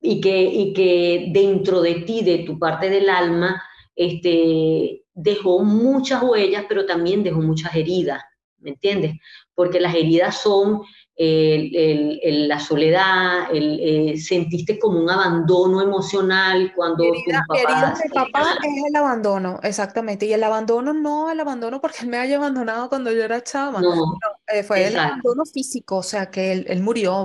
y que, y que dentro de ti, de tu parte del alma, este, dejó muchas huellas, pero también dejó muchas heridas, ¿me entiendes? Porque las heridas son la soledad, el, eh, sentiste como un abandono emocional cuando herida, tu papá... de papá es el abandono, exactamente. Y el abandono no el abandono porque él me haya abandonado cuando yo era chama. No, eh, fue el abandono físico, o sea, que él, murió.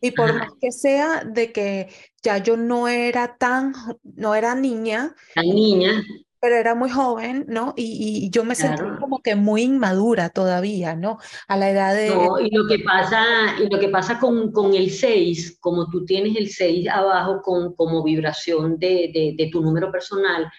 y por más que sea de que ya yo no era tan, no era niña. Tan niña pero era muy joven, ¿no? Y, yo me sentí como que muy inmadura todavía, ¿no? A la edad de... No, y lo que pasa, y lo que pasa con, con el 6, como tú tienes el 6 abajo con, como vibración de, de, de tu número personal,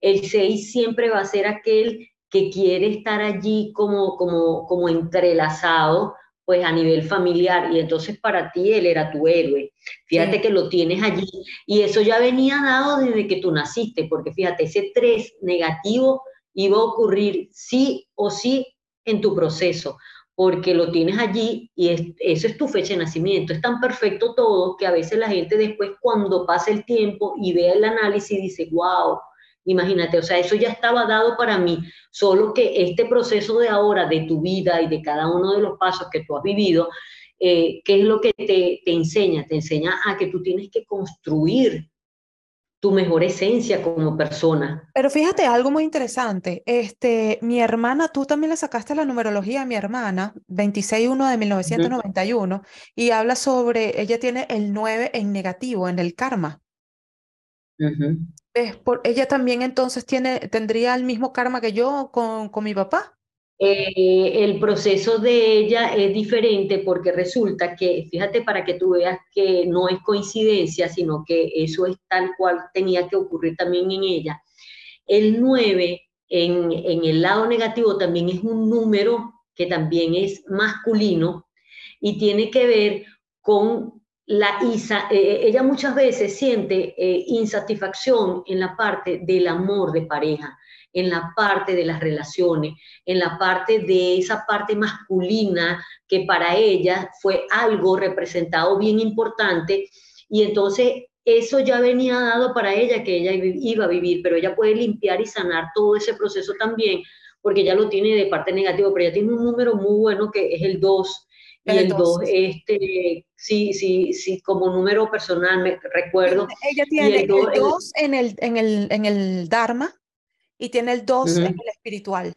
el 6 siempre va a ser aquel que quiere estar allí como, como, como entrelazado pues a nivel familiar y entonces para ti él era tu héroe. Fíjate que lo tienes allí y eso ya venía dado desde que tú naciste, porque fíjate, ese 3 negativo iba a ocurrir sí o sí en tu proceso, porque lo tienes allí y es, eso es tu fecha de nacimiento. Es tan perfecto todo que a veces la gente después cuando pasa el tiempo y ve el análisis dice, wow, Imagínate, o sea, eso ya estaba dado para mí, solo que este proceso de ahora, de tu vida y de cada uno de los pasos que tú has vivido, eh, ¿qué es lo que te, te enseña? Te enseña a que tú tienes que construir tu mejor esencia como persona. Pero fíjate, algo muy interesante. Este, mi hermana, tú también le sacaste la numerología a mi hermana, 26-1 de 1991, y habla sobre, ella tiene el 9 en negativo, en el karma por, ella también entonces tiene, tendría el mismo karma que yo con, con mi papá. Eh, el proceso de ella es diferente porque resulta que, fíjate para que tú veas que no es coincidencia, sino que eso es tal cual tenía que ocurrir también en ella. El 9 en, en el lado negativo también es un número que también es masculino y tiene que ver con la isa, eh, ella muchas veces siente eh, insatisfacción en la parte del amor de pareja, en la parte de las relaciones, en la parte de esa parte masculina que para ella fue algo representado bien importante. Y entonces eso ya venía dado para ella que ella iba a vivir, pero ella puede limpiar y sanar todo ese proceso también porque ya lo tiene de parte negativa, pero ella tiene un número muy bueno que es el 2 y el 2, este, sí, sí, sí, como número personal, me recuerdo. Ella tiene el 2 en, el, en, el, en el Dharma y tiene el 2 en el espiritual.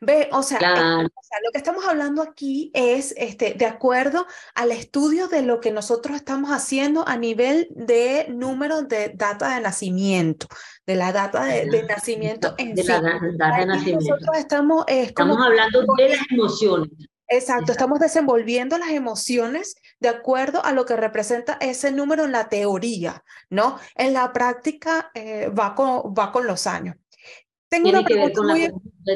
Ve, o sea, o sea, lo que estamos hablando aquí es este, de acuerdo al estudio de lo que nosotros estamos haciendo a nivel de número de data de nacimiento, de la data de, nacimiento en de sí. La data de nacimiento. Nosotros estamos, estamos hablando de las emociones. Exacto, estamos desenvolviendo las emociones de acuerdo a lo que representa ese número en la teoría, ¿no? En la práctica eh, va, con, va con los años. Tengo tiene que ver con la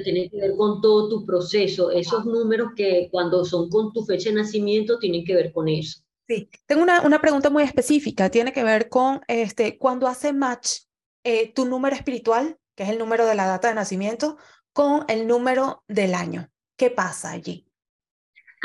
tiene que ver con todo tu proceso. Esos números que cuando son con tu fecha de nacimiento tienen que ver con eso. Sí, tengo una, una pregunta muy específica. Tiene que ver con este, cuando hace match eh, tu número espiritual, que es el número de la data de nacimiento, con el número del año. ¿Qué pasa allí?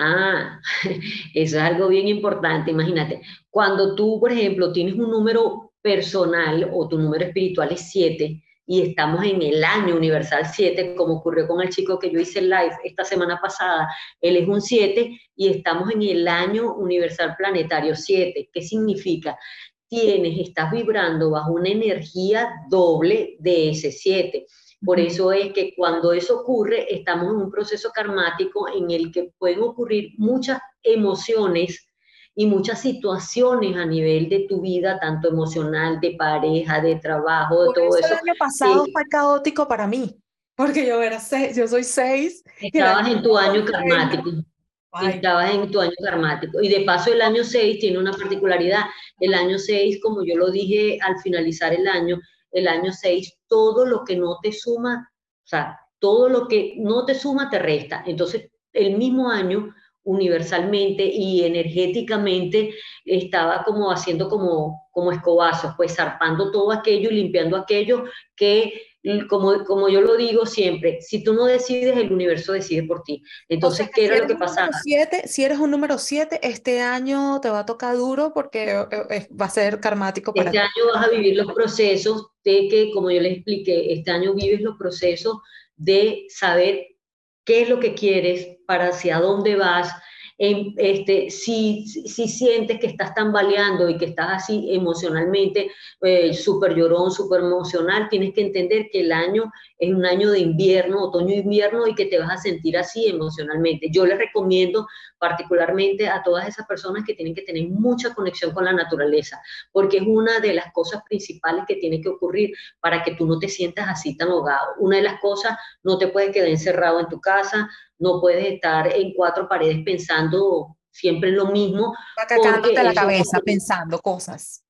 Ah, eso es algo bien importante. Imagínate, cuando tú, por ejemplo, tienes un número personal o tu número espiritual es 7 y estamos en el año universal 7, como ocurrió con el chico que yo hice live esta semana pasada, él es un 7 y estamos en el año universal planetario 7. ¿Qué significa? Tienes, estás vibrando bajo una energía doble de ese 7 por eso es que cuando eso ocurre, estamos en un proceso karmático en el que pueden ocurrir muchas emociones y muchas situaciones a nivel de tu vida, tanto emocional, de pareja, de trabajo, de todo eso. El año pasado fue caótico para mí, porque yo era seis, yo soy seis. Estabas en tu año karmático. Estabas en tu año karmático. Y de paso el año 6 tiene una particularidad. El año 6, como yo lo dije al finalizar el año, el año 6, todo lo que no te suma, o sea, todo lo que no te suma te resta. Entonces, el mismo año, universalmente y energéticamente, estaba como haciendo como, como escobazos, pues zarpando todo aquello y limpiando aquello que como, como yo lo digo siempre, si tú no decides, el universo decide por ti. Entonces, ¿qué era lo que pasaba? Siete, si eres un número 7, este año te va a tocar duro porque eh, eh, va a ser karmático para Este año vas a vivir los procesos de que, como yo les expliqué, este año vives los procesos de saber qué es lo que quieres, para hacia dónde vas, este, si, si, sientes que estás tambaleando y que estás así emocionalmente eh, súper llorón, súper emocional, tienes que entender que el año es un año de invierno, otoño-invierno y que te vas a sentir así emocionalmente. Yo les recomiendo particularmente a todas esas personas que tienen que tener mucha conexión con la naturaleza, porque es una de las cosas principales que tiene que ocurrir para que tú no te sientas así tan ahogado. Una de las cosas, no te puedes quedar encerrado en tu casa, no puedes estar en cuatro paredes pensando siempre en lo mismo. Cagándote la cabeza pensando cosas.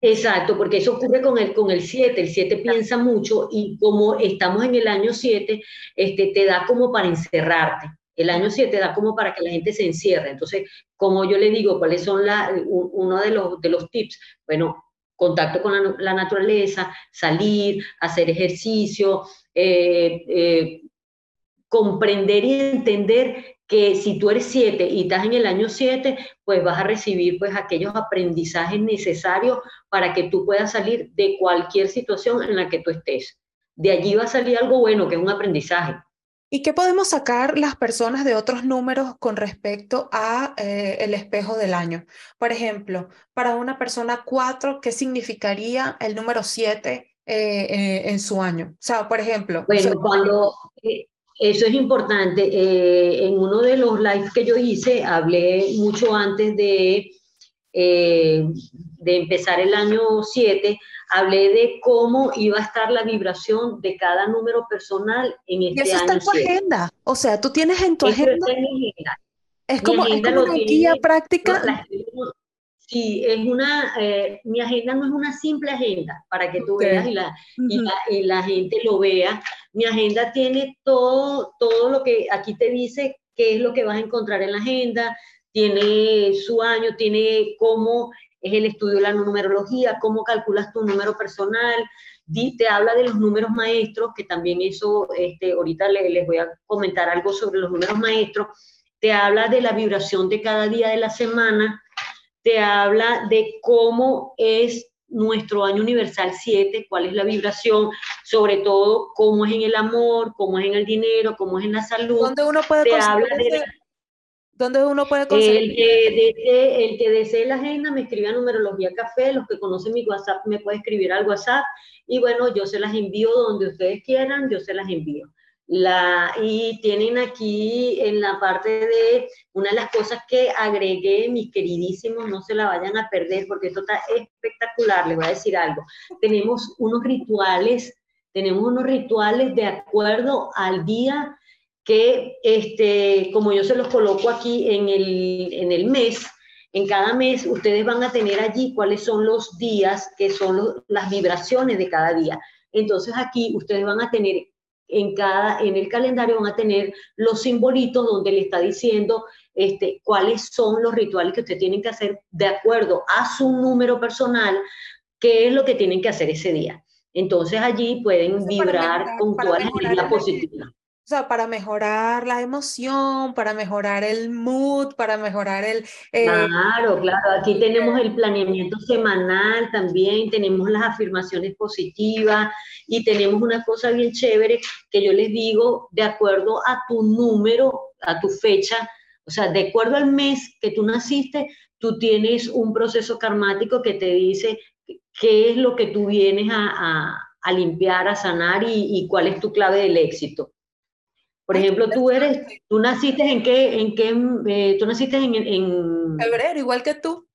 Exacto, porque eso ocurre con el con el 7, el 7 piensa mucho y como estamos en el año 7, este, te da como para encerrarte. El año 7 da como para que la gente se encierre. Entonces, como yo le digo, ¿cuáles son la, uno de los, de los tips? Bueno, contacto con la, naturaleza, salir, hacer ejercicio, eh, eh, comprender y entender que si tú eres 7 y estás en el año 7, pues vas a recibir pues aquellos aprendizajes necesarios para que tú puedas salir de cualquier situación en la que tú estés. De allí va a salir algo bueno, que es un aprendizaje. ¿Y qué podemos sacar las personas de otros números con respecto a eh, el espejo del año? Por ejemplo, para una persona 4, ¿qué significaría el número 7 eh, eh, en su año? O sea, por ejemplo... Bueno, cuando... Eso es importante. Eh, en uno de los lives que yo hice, hablé mucho antes de, eh, de empezar el año 7, hablé de cómo iba a estar la vibración de cada número personal en este año. Y eso está en tu agenda. O sea, tú tienes en tu agenda. Es como, es como una guía práctica. Sí, es una, eh, mi agenda no es una simple agenda para que tú veas y la, y la, gente lo vea. Mi agenda tiene todo, todo lo que aquí te dice qué es lo que vas a encontrar en la agenda, tiene su año, tiene cómo es el estudio de la numerología, cómo calculas tu número personal, te habla de los números maestros, que también eso, este, ahorita les, les voy a comentar algo sobre los números maestros, te habla de la vibración de cada día de la semana, te habla de cómo es nuestro año universal 7, cuál es la vibración, sobre todo cómo es en el amor, cómo es en el dinero, cómo es en la salud. ¿Dónde uno puede te habla de ¿Dónde uno puede conseguir? El que, desee, el que desee la agenda me escribe a Numerología Café, los que conocen mi WhatsApp me puede escribir al WhatsApp y bueno, yo se las envío donde ustedes quieran, yo se las envío. La, y tienen aquí en la parte de una de las cosas que agregué, mis queridísimos, no se la vayan a perder porque esto está espectacular, les voy a decir algo. Tenemos unos rituales, tenemos unos rituales de acuerdo al día que, este, como yo se los coloco aquí en el, en el mes, en cada mes ustedes van a tener allí cuáles son los días, que son las vibraciones de cada día. Entonces aquí ustedes van a tener en, cada, en el calendario van a tener los simbolitos donde le está diciendo este, cuáles son los rituales que ustedes tienen que hacer de acuerdo a su número personal, qué es lo que tienen que hacer ese día. Entonces allí pueden vibrar con toda la energía positiva. O sea, para mejorar la emoción, para mejorar el mood, para mejorar el... Eh, claro, claro. Aquí tenemos el planeamiento semanal también, tenemos las afirmaciones positivas y tenemos una cosa bien chévere que yo les digo, de acuerdo a tu número, a tu fecha, o sea, de acuerdo al mes que tú naciste, tú tienes un proceso karmático que te dice qué es lo que tú vienes a, limpiar, a sanar y, y cuál es tu clave del éxito. Por ejemplo, tú eres, tú naciste en qué, en qué, eh, tú naciste en, en, febrero, igual que tú.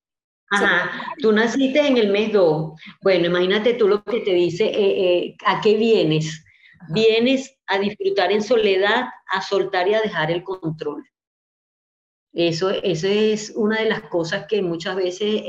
Ajá, tú naciste en el mes 2. Bueno, imagínate tú lo que te dice, eh, eh, ¿a qué vienes? Vienes a disfrutar en soledad, a soltar y a dejar el control. Eso, eso es una de las cosas que muchas veces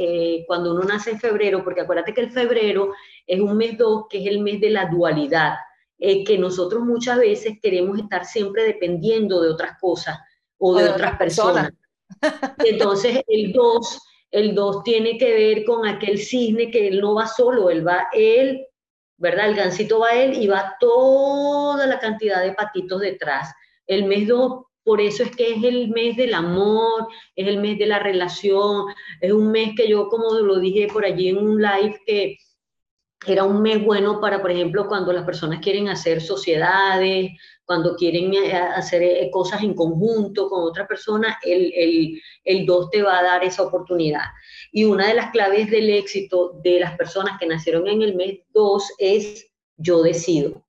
cuando uno nace en febrero, porque acuérdate que el febrero es un mes 2, que es el mes de la dualidad eh, que nosotros muchas veces queremos estar siempre dependiendo de otras cosas o de, otras personas. Entonces, el 2, el 2 tiene que ver con aquel cisne que él no va solo, él va él, ¿verdad? El gancito va él y va toda la cantidad de patitos detrás. El mes 2 por eso es que es el mes del amor, es el mes de la relación, es un mes que yo, como lo dije por allí en un live, que era un mes bueno para, por ejemplo, cuando las personas quieren hacer sociedades, cuando quieren eh, hacer eh, cosas en conjunto con otra persona, el, el, el 2 te va a dar esa oportunidad. Y una de las claves del éxito de las personas que nacieron en el mes 2 es yo decido,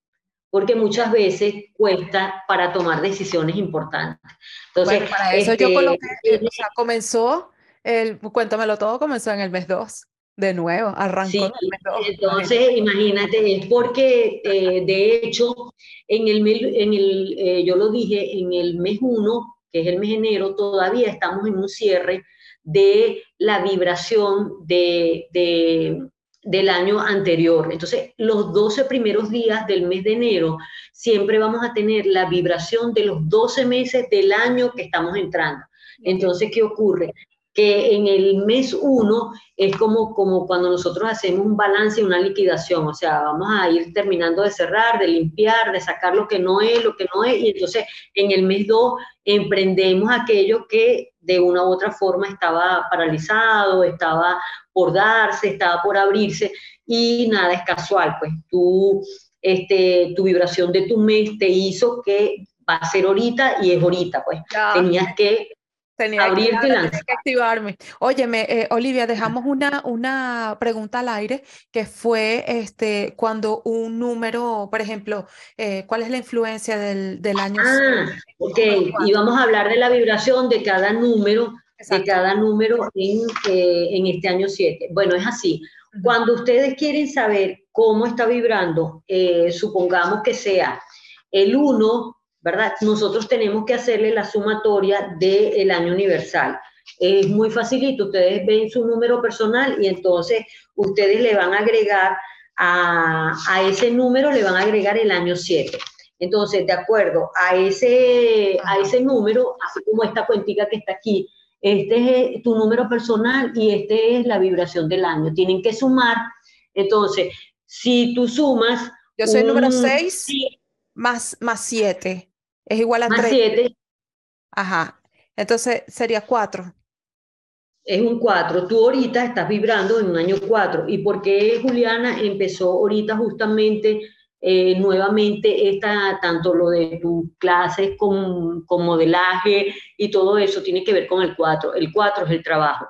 porque muchas veces cuesta para tomar decisiones importantes. Entonces, para eso yo este, coloqué, o sea, comenzó, el, cuéntamelo todo, comenzó en el mes 2. De nuevo, arrancó. Sí, entonces imagínate, es porque eh, de hecho, en el, en el eh, yo lo dije, en el mes 1, que es el mes de enero, todavía estamos en un cierre de la vibración de, de, del año anterior. Entonces, los 12 primeros días del mes de enero, siempre vamos a tener la vibración de los 12 meses del año que estamos entrando. Entonces, ¿qué ocurre? Que en el mes uno es como, como cuando nosotros hacemos un balance y una liquidación, o sea, vamos a ir terminando de cerrar, de limpiar, de sacar lo que no es, lo que no es, y entonces en el mes dos emprendemos aquello que de una u otra forma estaba paralizado, estaba por darse, estaba por abrirse, y nada es casual, pues tú, este, tu vibración de tu mes te hizo que va a ser ahorita y es ahorita, pues. Tenías que Tenía que, activarme. Óyeme, eh, Olivia, dejamos una, una pregunta al aire que fue este, cuando un número, por ejemplo, eh, ¿cuál es la influencia del, del año? Ah, ok, y vamos a hablar de la vibración de cada número, de cada número en, eh, en este año 7. Bueno, es así. Cuando ustedes quieren saber cómo está vibrando, supongamos que sea el 1 ¿verdad? Nosotros tenemos que hacerle la sumatoria del año universal. Es muy facilito, ustedes ven su número personal y entonces ustedes le van a agregar a, a ese número, le van a agregar el año 7. Entonces, de acuerdo a ese, a ese número, así como esta cuentica que está aquí, este es tu número personal y este es la vibración del año. Tienen que sumar. Entonces, si tú sumas... Yo soy el número 6 más, más 7. Es igual a más 7. Ajá. Entonces sería 4. Es un 4. Tú ahorita estás vibrando en un año 4. ¿Y por qué Juliana empezó ahorita justamente eh, nuevamente esta, tanto lo de tus clases con, con modelaje y todo eso tiene que ver con el 4. El 4 es el trabajo.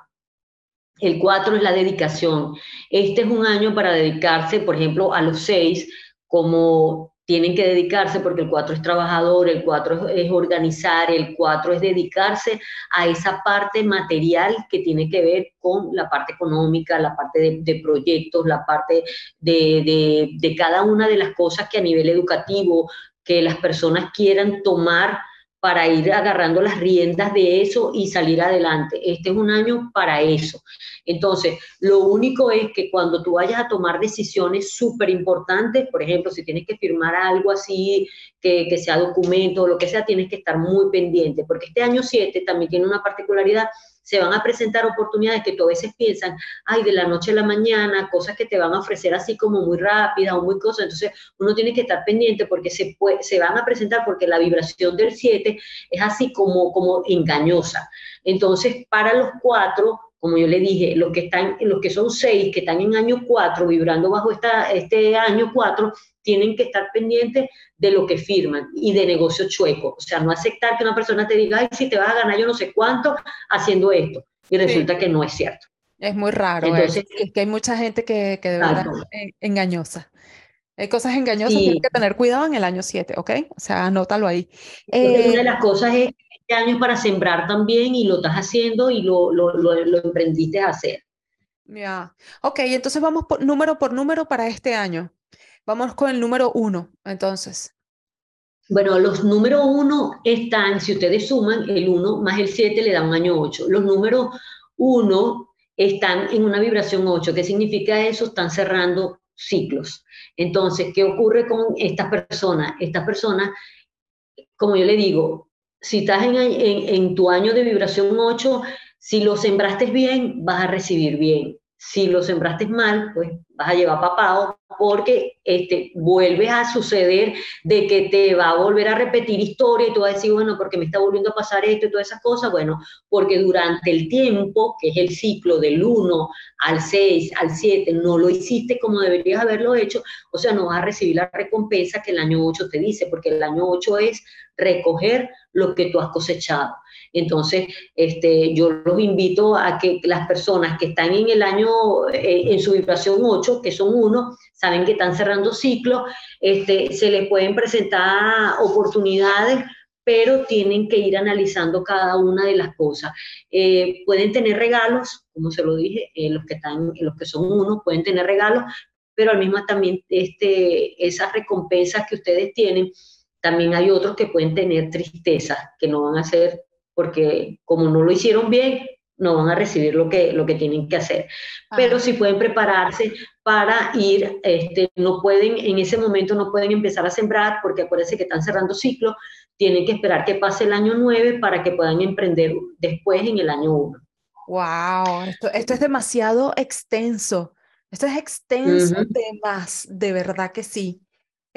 El 4 es la dedicación. Este es un año para dedicarse, por ejemplo, a los 6 como tienen que dedicarse porque el 4 es trabajador, el 4 es, organizar, el 4 es dedicarse a esa parte material que tiene que ver con la parte económica, la parte de, proyectos, la parte de, de, cada una de las cosas que a nivel educativo, que las personas quieran tomar para ir agarrando las riendas de eso y salir adelante. Este es un año para eso. Entonces, lo único es que cuando tú vayas a tomar decisiones súper importantes, por ejemplo, si tienes que firmar algo así, que, sea documento o lo que sea, tienes que estar muy pendiente, porque este año 7 también tiene una particularidad, se van a presentar oportunidades que tú a veces piensan, ay, de la noche a la mañana, cosas que te van a ofrecer así como muy rápidas o muy cosas. Entonces, uno tiene que estar pendiente porque se, se van a presentar porque la vibración del 7 es así como, como engañosa. Entonces, para los cuatro, como yo le dije, los que, están, los que son seis, que están en año cuatro, vibrando bajo esta, este año cuatro, tienen que estar pendientes de lo que firman y de negocio chueco. O sea, no aceptar que una persona te diga, ay, si te vas a ganar yo no sé cuánto haciendo esto. Y resulta que no es cierto. Es muy raro. Entonces, es que hay mucha gente que, que de verdad es engañosa. Hay cosas engañosas, tienes que tener cuidado en el año 7, ¿ok? O sea, anótalo ahí. una de las cosas es este año para sembrar también y lo estás haciendo y lo, lo, lo, emprendiste a hacer. Ya, ok, entonces vamos por, número por número para este año. Vamos con el número uno, entonces. Bueno, los números uno están, si ustedes suman, el uno más el 7 le da un año 8. Los números uno están en una vibración 8. ¿Qué significa eso? Están cerrando ciclos. Entonces, ¿qué ocurre con estas personas? Estas personas, como yo le digo, si estás en, tu año de vibración 8, si lo sembraste bien, vas a recibir bien. Si lo sembraste mal, pues vas a llevar papado porque este, vuelves a suceder de que te va a volver a repetir historia y tú vas a decir, bueno, porque me está volviendo a pasar esto y todas esas cosas. Bueno, porque durante el tiempo, que es el ciclo del 1 al 6, al 7, no lo hiciste como deberías haberlo hecho, o sea, no vas a recibir la recompensa que el año 8 te dice, porque el año 8 es recoger lo que tú has cosechado. Entonces, este, yo los invito a que las personas que están en el año, eh, en su vibración 8, que son uno, saben que están cerrando ciclos, este, se les pueden presentar oportunidades pero tienen que ir analizando cada una de las cosas. Eh, pueden tener regalos, como se lo dije, eh, los, que están, los que son uno pueden tener regalos, pero al mismo también este, esas recompensas que ustedes tienen, también hay otros que pueden tener tristeza, que no van a hacer, porque como no lo hicieron bien, no van a recibir lo que, lo que tienen que hacer. Pero sí pueden prepararse para ir, este, no pueden, en ese momento no pueden empezar a sembrar, porque acuérdense que están cerrando ciclo, tienen que esperar que pase el año 9 para que puedan emprender después en el año 1. ¡Wow! Esto, esto es demasiado extenso. Esto es extenso de más, de verdad que sí.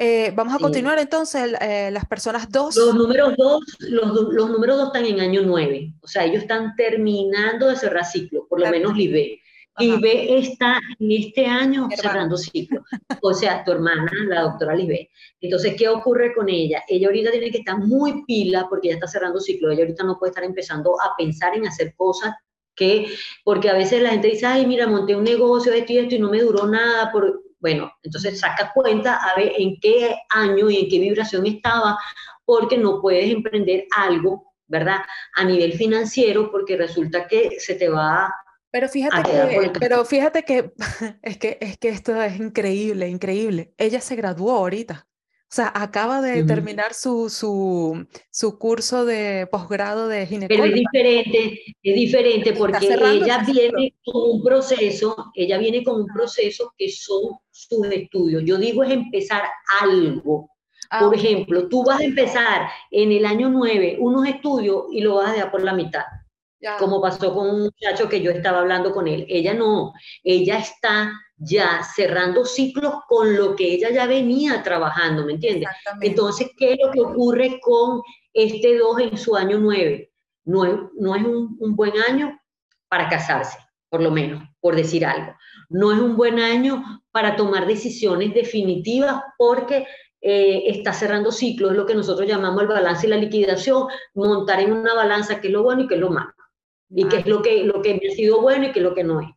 Eh, vamos a continuar entonces, eh, las personas dos. Los números dos, los, los, números dos están en año nueve, o sea, ellos están terminando de cerrar ciclo, por lo menos Libé. Libé está en este año cerrando ciclo, o sea, tu hermana, la doctora Libé. Entonces, ¿qué ocurre con ella? Ella ahorita tiene que estar muy pila porque ya está cerrando ciclo, ella ahorita no puede estar empezando a pensar en hacer cosas que, porque a veces la gente dice, ay, mira, monté un negocio, esto y esto y no me duró nada, por, bueno, entonces saca cuenta a ver en qué año y en qué vibración estaba, porque no puedes emprender algo, ¿verdad? A nivel financiero, porque resulta que se te va pero fíjate que, pero fíjate que es que es que esto es increíble, increíble. Ella se graduó ahorita. O sea, acaba de terminar su, su, su, curso de posgrado de ginecología. Pero es diferente, es diferente porque ella viene con un proceso, ella viene con un proceso que son sus estudios. Yo digo es empezar algo. Ah, por ejemplo, tú vas a empezar en el año 9 unos estudios y lo vas a dejar por la mitad. Como pasó con un muchacho que yo estaba hablando con él. Ella no, ella está ya cerrando ciclos con lo que ella ya venía trabajando, ¿me entiendes? Entonces, ¿qué es lo que ocurre con este 2 en su año 9? No es, no es un, buen año para casarse, por lo menos, por decir algo. No es un buen año para tomar decisiones definitivas porque eh, está cerrando ciclos, es lo que nosotros llamamos el balance y la liquidación, montar en una balanza qué es lo bueno y qué es lo malo, y qué es lo que, lo que me ha sido bueno y qué es lo que no es.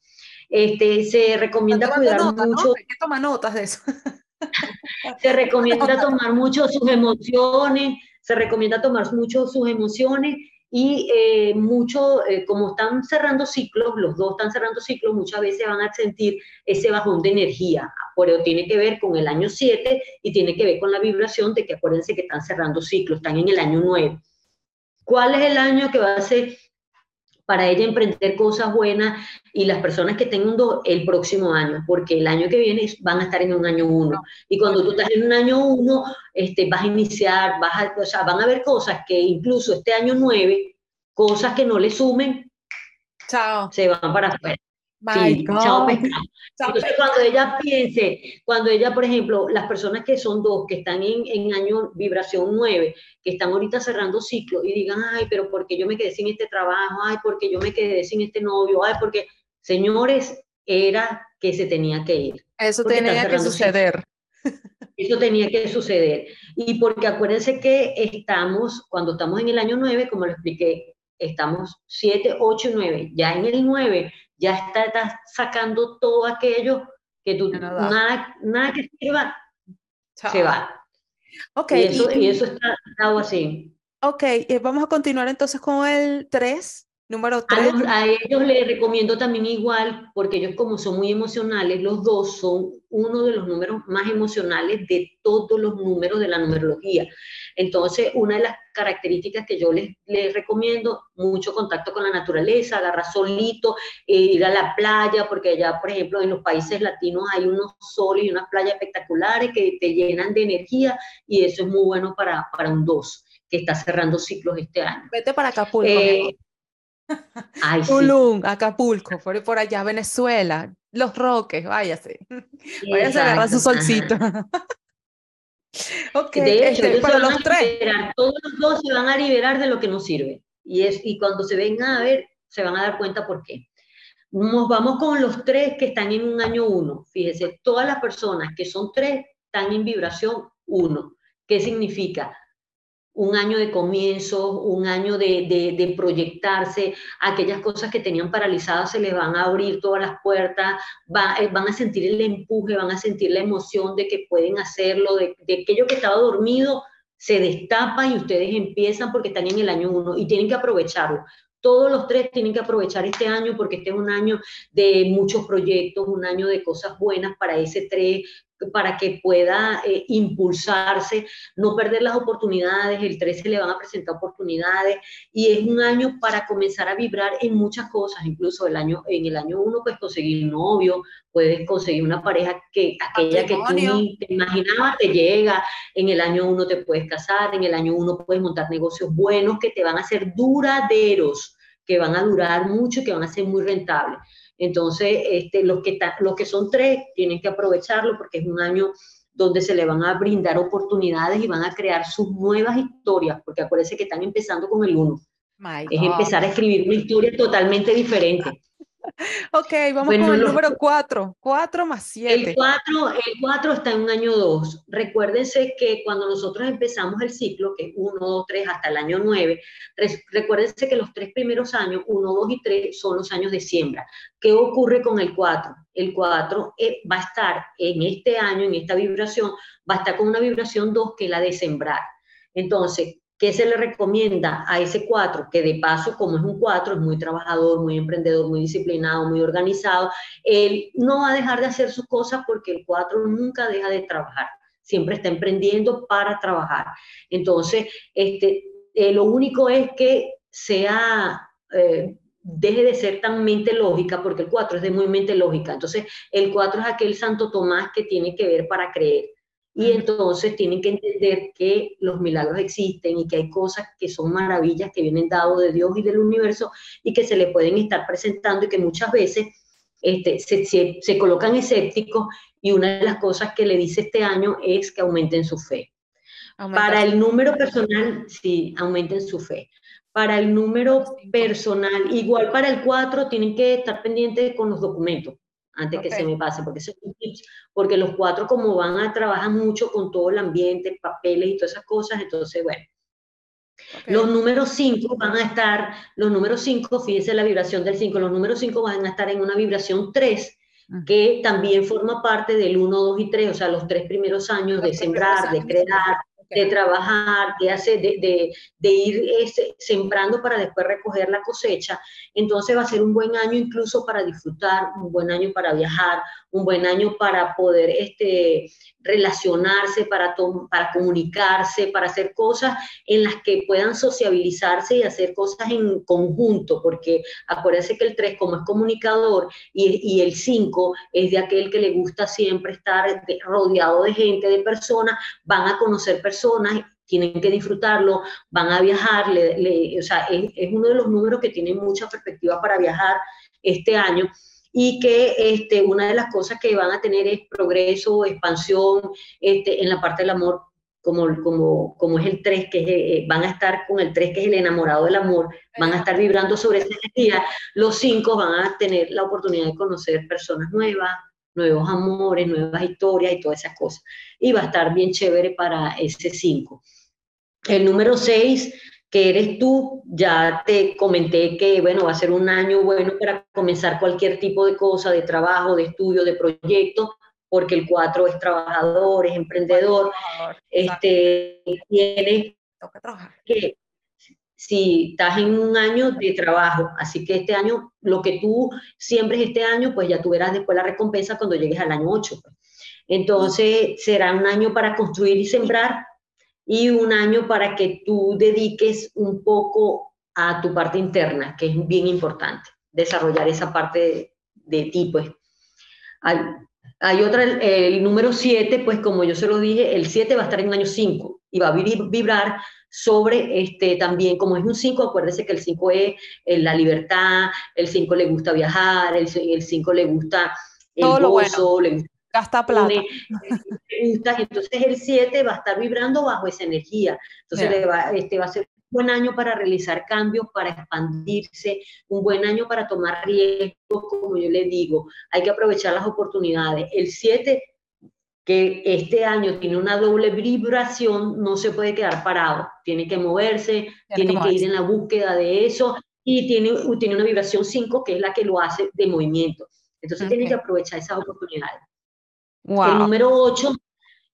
Este, se recomienda cuidar mucho. ¿Qué toma notas de eso? se recomienda tomar mucho sus emociones, se recomienda tomar mucho sus emociones y eh, mucho, eh, como están cerrando ciclos, los dos están cerrando ciclos, muchas veces van a sentir ese bajón de energía, pero tiene que ver con el año 7 y tiene que ver con la vibración de que acuérdense que están cerrando ciclos, están en el año 9. ¿Cuál es el año que va a ser para ella emprender cosas buenas y las personas que tengan dos el próximo año, porque el año que viene van a estar en un año uno. Y cuando tú estás en un año uno, este, vas a iniciar, vas a, o van a haber cosas que incluso este año nueve, cosas que no le sumen, Chao. Se van para afuera. Sí, chao Entonces, cuando ella piense, cuando ella, por ejemplo, las personas que son dos, que están en, en año vibración 9, que están ahorita cerrando ciclo y digan, ay, pero porque yo me quedé sin este trabajo, ay, porque yo me quedé sin este novio, ay, porque, señores, era que se tenía que ir. Eso tenía que suceder. Eso tenía que suceder. Y porque acuérdense que estamos, cuando estamos en el año 9, como lo expliqué, estamos 7, 8 y 9. Ya en el 9 ya está, sacando todo aquello que tú, nada, nada que sirva, se va. Ok. Y eso, y, eso está dado así. Ok, eh, vamos a continuar entonces con el 3. Número 3. A, ellos les recomiendo también igual, porque ellos como son muy emocionales, los dos son uno de los números más emocionales de todos los números de la numerología. Entonces, una de las características que yo les, les recomiendo, mucho contacto con la naturaleza, agarrar solito, eh, ir a la playa, porque allá, por ejemplo, en los países latinos hay unos soles y unas playas espectaculares que te llenan de energía y eso es muy bueno para, para un 2 que está cerrando ciclos este año. Vete para Acapulco. Eh, Tulum, Acapulco, por, por, allá Venezuela, Los Roques, váyase. váyase a agarrar su solcito. ok, de hecho, este, para los tres. todos los dos se van a liberar de lo que no sirve. Y, es, y cuando se vengan a ver, se van a dar cuenta por qué. Nos vamos con los tres que están en un año uno. Fíjese, todas las personas que son tres están en vibración uno. ¿Qué significa? Un año de comienzo, un año de, proyectarse, aquellas cosas que tenían paralizadas se les van a abrir todas las puertas, eh, van a sentir el empuje, van a sentir la emoción de que pueden hacerlo, de, de aquello que estaba dormido se destapa y ustedes empiezan porque están en el año uno y tienen que aprovecharlo. Todos los tres tienen que aprovechar este año porque este es un año de muchos proyectos, un año de cosas buenas para ese tres, para que pueda eh, impulsarse, no perder las oportunidades, el 13 le van a presentar oportunidades y es un año para comenzar a vibrar en muchas cosas, incluso el año, en el año 1 puedes conseguir un novio, puedes conseguir una pareja que aquella que tú ni te imaginabas te llega, en el año 1 te puedes casar, en el año 1 puedes montar negocios buenos que te van a ser duraderos, que van a durar mucho que van a ser muy rentables. Entonces, este, los, que los que son tres tienen que aprovecharlo porque es un año donde se le van a brindar oportunidades y van a crear sus nuevas historias, porque acuérdense que están empezando con el uno. es empezar a escribir una historia totalmente diferente. Ok, vamos con el número 4. 4 más 7. El 4, el 4 está en un año 2. Recuérdense que cuando nosotros empezamos el ciclo, que es 1, 2, 3 hasta el año 9, recuérdense que los tres primeros años, 1, 2 y 3, son los años de siembra. ¿Qué ocurre con el 4? El 4 eh, va a estar en este año, en esta vibración, va a estar con una vibración 2 que es la de sembrar. Entonces, ¿Qué se le recomienda a ese 4? Que de paso, como es un 4, es muy trabajador, muy emprendedor, muy disciplinado, muy organizado, él no va a dejar de hacer sus cosas porque el 4 nunca deja de trabajar, siempre está emprendiendo para trabajar. Entonces, este, eh, lo único es que sea... Eh, deje de ser tan mente lógica, porque el 4 es de muy mente lógica. Entonces, el 4 es aquel Santo Tomás que tiene que ver para creer. Y entonces tienen que entender que los milagros existen y que hay cosas que son maravillas que vienen dados de Dios y del universo y que se le pueden estar presentando y que muchas veces este, se, se, colocan escépticos y una de las cosas que le dice este año es que aumenten su fe. Para el número personal, sí, aumenten su fe. Para el número personal, igual para el 4, tienen que estar pendientes con los documentos antes que se me pase, porque porque los cuatro como van a trabajar mucho con todo el ambiente, papeles y todas esas cosas, entonces, bueno. Los números 5 van a estar, los números 5, fíjense la vibración del 5, los números 5 van a estar en una vibración 3, que también forma parte del 1, 2 y 3, o sea, los tres primeros años de sembrar, de crear, de trabajar, de, hacer, de, de, ir este, sembrando para después recoger la cosecha. Entonces va a ser un buen año incluso para disfrutar, un buen año para viajar, un buen año para poder este, relacionarse, para, para comunicarse, para hacer cosas en las que puedan sociabilizarse y hacer cosas en conjunto, porque acuérdense que el 3 como es comunicador y, el 5 es de aquel que le gusta siempre estar rodeado de gente, de personas, van a conocer personas tienen que disfrutarlo, van a viajar, o sea, es, es, uno de los números que tiene mucha perspectiva para viajar este año y que este, una de las cosas que van a tener es progreso, expansión este, en la parte del amor, como, como, como es el 3, que eh, van a estar con el 3, que es el enamorado del amor, van a estar vibrando sobre esa energía, los 5 van a tener la oportunidad de conocer personas nuevas, nuevos amores, nuevas historias y todas esas cosas. Y va a estar bien chévere para ese 5. El número 6 que eres tú, ya te comenté que, bueno, va a ser un año bueno para comenzar cualquier tipo de cosa, de trabajo, de estudio, de proyecto, porque el 4 es trabajador, es emprendedor, este, tiene que, si estás en un año de trabajo, así que este año, lo que tú siembres este año, pues ya tú verás después la recompensa cuando llegues al año 8. Pues. Entonces, será un año para construir y sembrar, y un año para que tú dediques un poco a tu parte interna, que es bien importante, desarrollar esa parte de, ti, pues. Hay, otra, el, número 7, pues como yo se lo dije, el 7 va a estar en el año 5 y va a vibrar sobre este también, como es un 5, acuérdese que el 5 es la libertad, el 5 le gusta viajar, el 5 le gusta el gozo, le gusta Gasta plata. entonces el 7 va a estar vibrando bajo esa energía. Entonces va, este va a ser un buen año para realizar cambios, para expandirse, un buen año para tomar riesgos, como yo le digo. Hay que aprovechar las oportunidades. El 7 que este año tiene una doble vibración, no se puede quedar parado, tiene que moverse, tiene que ir en la búsqueda de eso y tiene, tiene una vibración 5 que es la que lo hace de movimiento. Entonces tiene que aprovechar esas oportunidades. El número 8,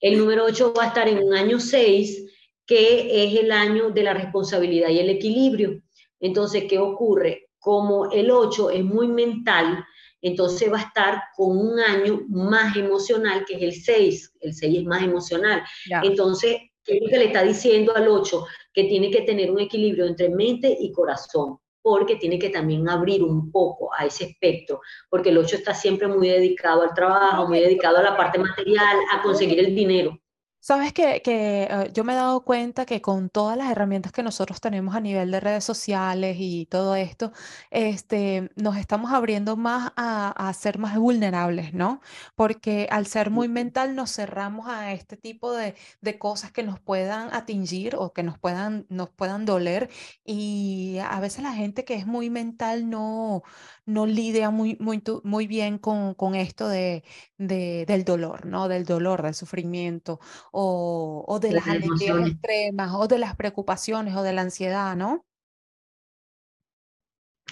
el número 8 va a estar en un año 6, que es el año de la responsabilidad y el equilibrio. Entonces, ¿qué ocurre? Como el 8 es muy mental, entonces va a estar con un año más emocional, que es el 6. El 6 es más emocional. Entonces, ¿qué es lo que le está diciendo al 8? Que tiene que tener un equilibrio entre mente y corazón porque tiene que también abrir un poco a ese espectro, porque el 8 está siempre muy dedicado al trabajo, muy dedicado a la parte material, a conseguir el dinero. Sabes que, que eh, yo me he dado cuenta que con todas las herramientas que nosotros tenemos a nivel de redes sociales y todo esto, este, nos estamos abriendo más a, a ser más vulnerables, ¿no? Porque al ser muy mental nos cerramos a este tipo de, de cosas que nos puedan atingir o que nos puedan, nos puedan doler. Y a veces la gente que es muy mental no, no lidia muy, muy, muy bien con, con esto de, de, del dolor, ¿no? Del dolor, del sufrimiento o, de las alegrías extremas o de las preocupaciones o de la ansiedad, ¿no?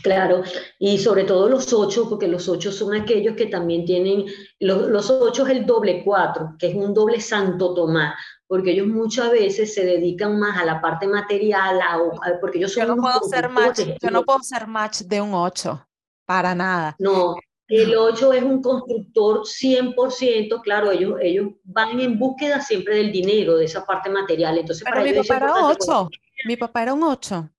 Claro, y sobre todo los ocho, porque los ocho son aquellos que también tienen, los, los ocho es el doble cuatro, que es un doble Santo Tomás, porque ellos muchas veces se dedican más a la parte material, a, porque ellos son yo no puedo ser match, yo no puedo ser match de un ocho, para nada. No, el 8 es un constructor 100%, claro, ellos, ellos van en búsqueda siempre del dinero, de esa parte material. Entonces, Pero mi papá era 8, mi papá era un 8.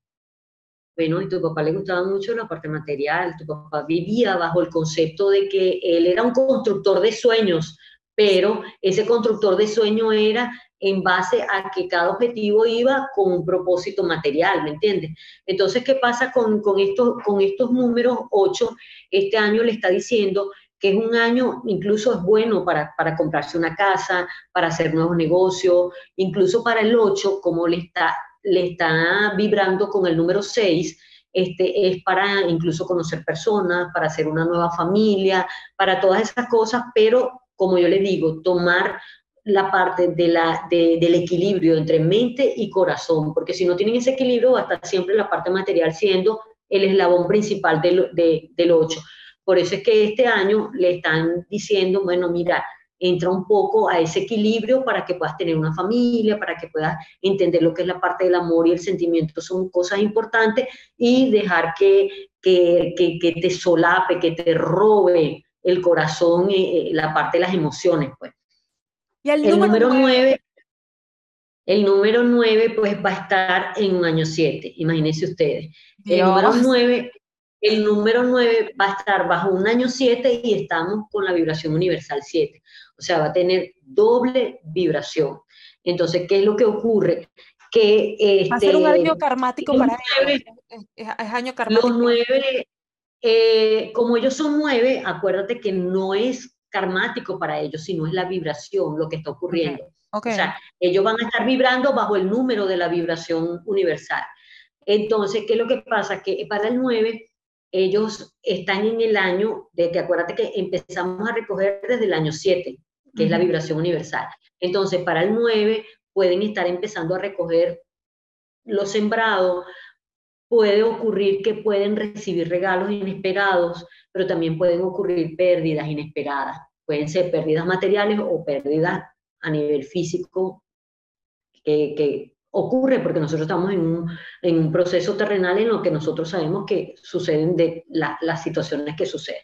Bueno, y tu papá le gustaba mucho la parte material, tu papá vivía bajo el concepto de que él era un constructor de sueños, pero ese constructor de sueños era en base a que cada objetivo iba con un propósito material, ¿me entiendes? Entonces, ¿qué pasa con, con, estos, con estos números 8? Este año le está diciendo que es un año, incluso es bueno para, para comprarse una casa, para hacer nuevos negocios, incluso para el 8, como le está, le está vibrando con el número 6, este, es para incluso conocer personas, para hacer una nueva familia, para todas esas cosas, pero como yo le digo, tomar la parte de la, del equilibrio entre mente y corazón, porque si no tienen ese equilibrio va a estar siempre la parte material siendo el eslabón principal del, de, del 8. Por eso es que este año le están diciendo, bueno, mira, entra un poco a ese equilibrio para que puedas tener una familia, para que puedas entender lo que es la parte del amor y el sentimiento, son cosas importantes, y dejar que, que, que, que te solape, que te robe el corazón, y la parte de las emociones, pues. Y el, número, 9, el número 9 pues va a estar en un año 7, imagínense ustedes. El número 9 el número 9 va a estar bajo un año 7 y estamos con la vibración universal 7. O sea, va a tener doble vibración. Entonces, ¿qué es lo que ocurre? Que este, va a ser un año karmático para ellos. Es, año karmático. Los nueve, eh, como ellos son nueve, acuérdate que no es karmático para ellos, sino es la vibración lo que está ocurriendo. O sea, ellos van a estar vibrando bajo el número de la vibración universal. Entonces, ¿qué es lo que pasa? Que para el 9, ellos están en el año, de que acuérdate que empezamos a recoger desde el año 7, que es la vibración universal. Entonces, para el 9 pueden estar empezando a recoger los sembrados, puede ocurrir que pueden recibir regalos inesperados, pero también pueden ocurrir pérdidas inesperadas. Pueden ser pérdidas materiales o pérdidas a nivel físico que, ocurre porque nosotros estamos en un, en un, proceso terrenal en lo que nosotros sabemos que suceden de las situaciones que suceden.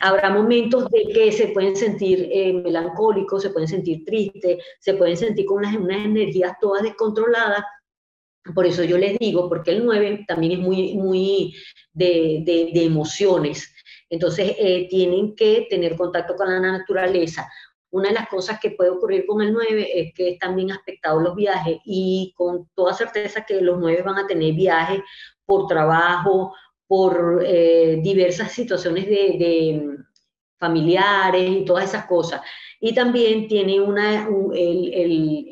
Habrá momentos de que se pueden sentir eh, melancólicos, se pueden sentir tristes, se pueden sentir con unas, unas energías todas descontroladas. Por eso yo les digo, porque el 9 también es muy, muy de, de, de emociones. Entonces, eh, tienen que tener contacto con la naturaleza. Una de las cosas que puede ocurrir con el 9 es que están bien aspectados los viajes y con toda certeza que los 9 van a tener viajes por trabajo, por eh, diversas situaciones de, familiares y todas esas cosas. Y también tiene una,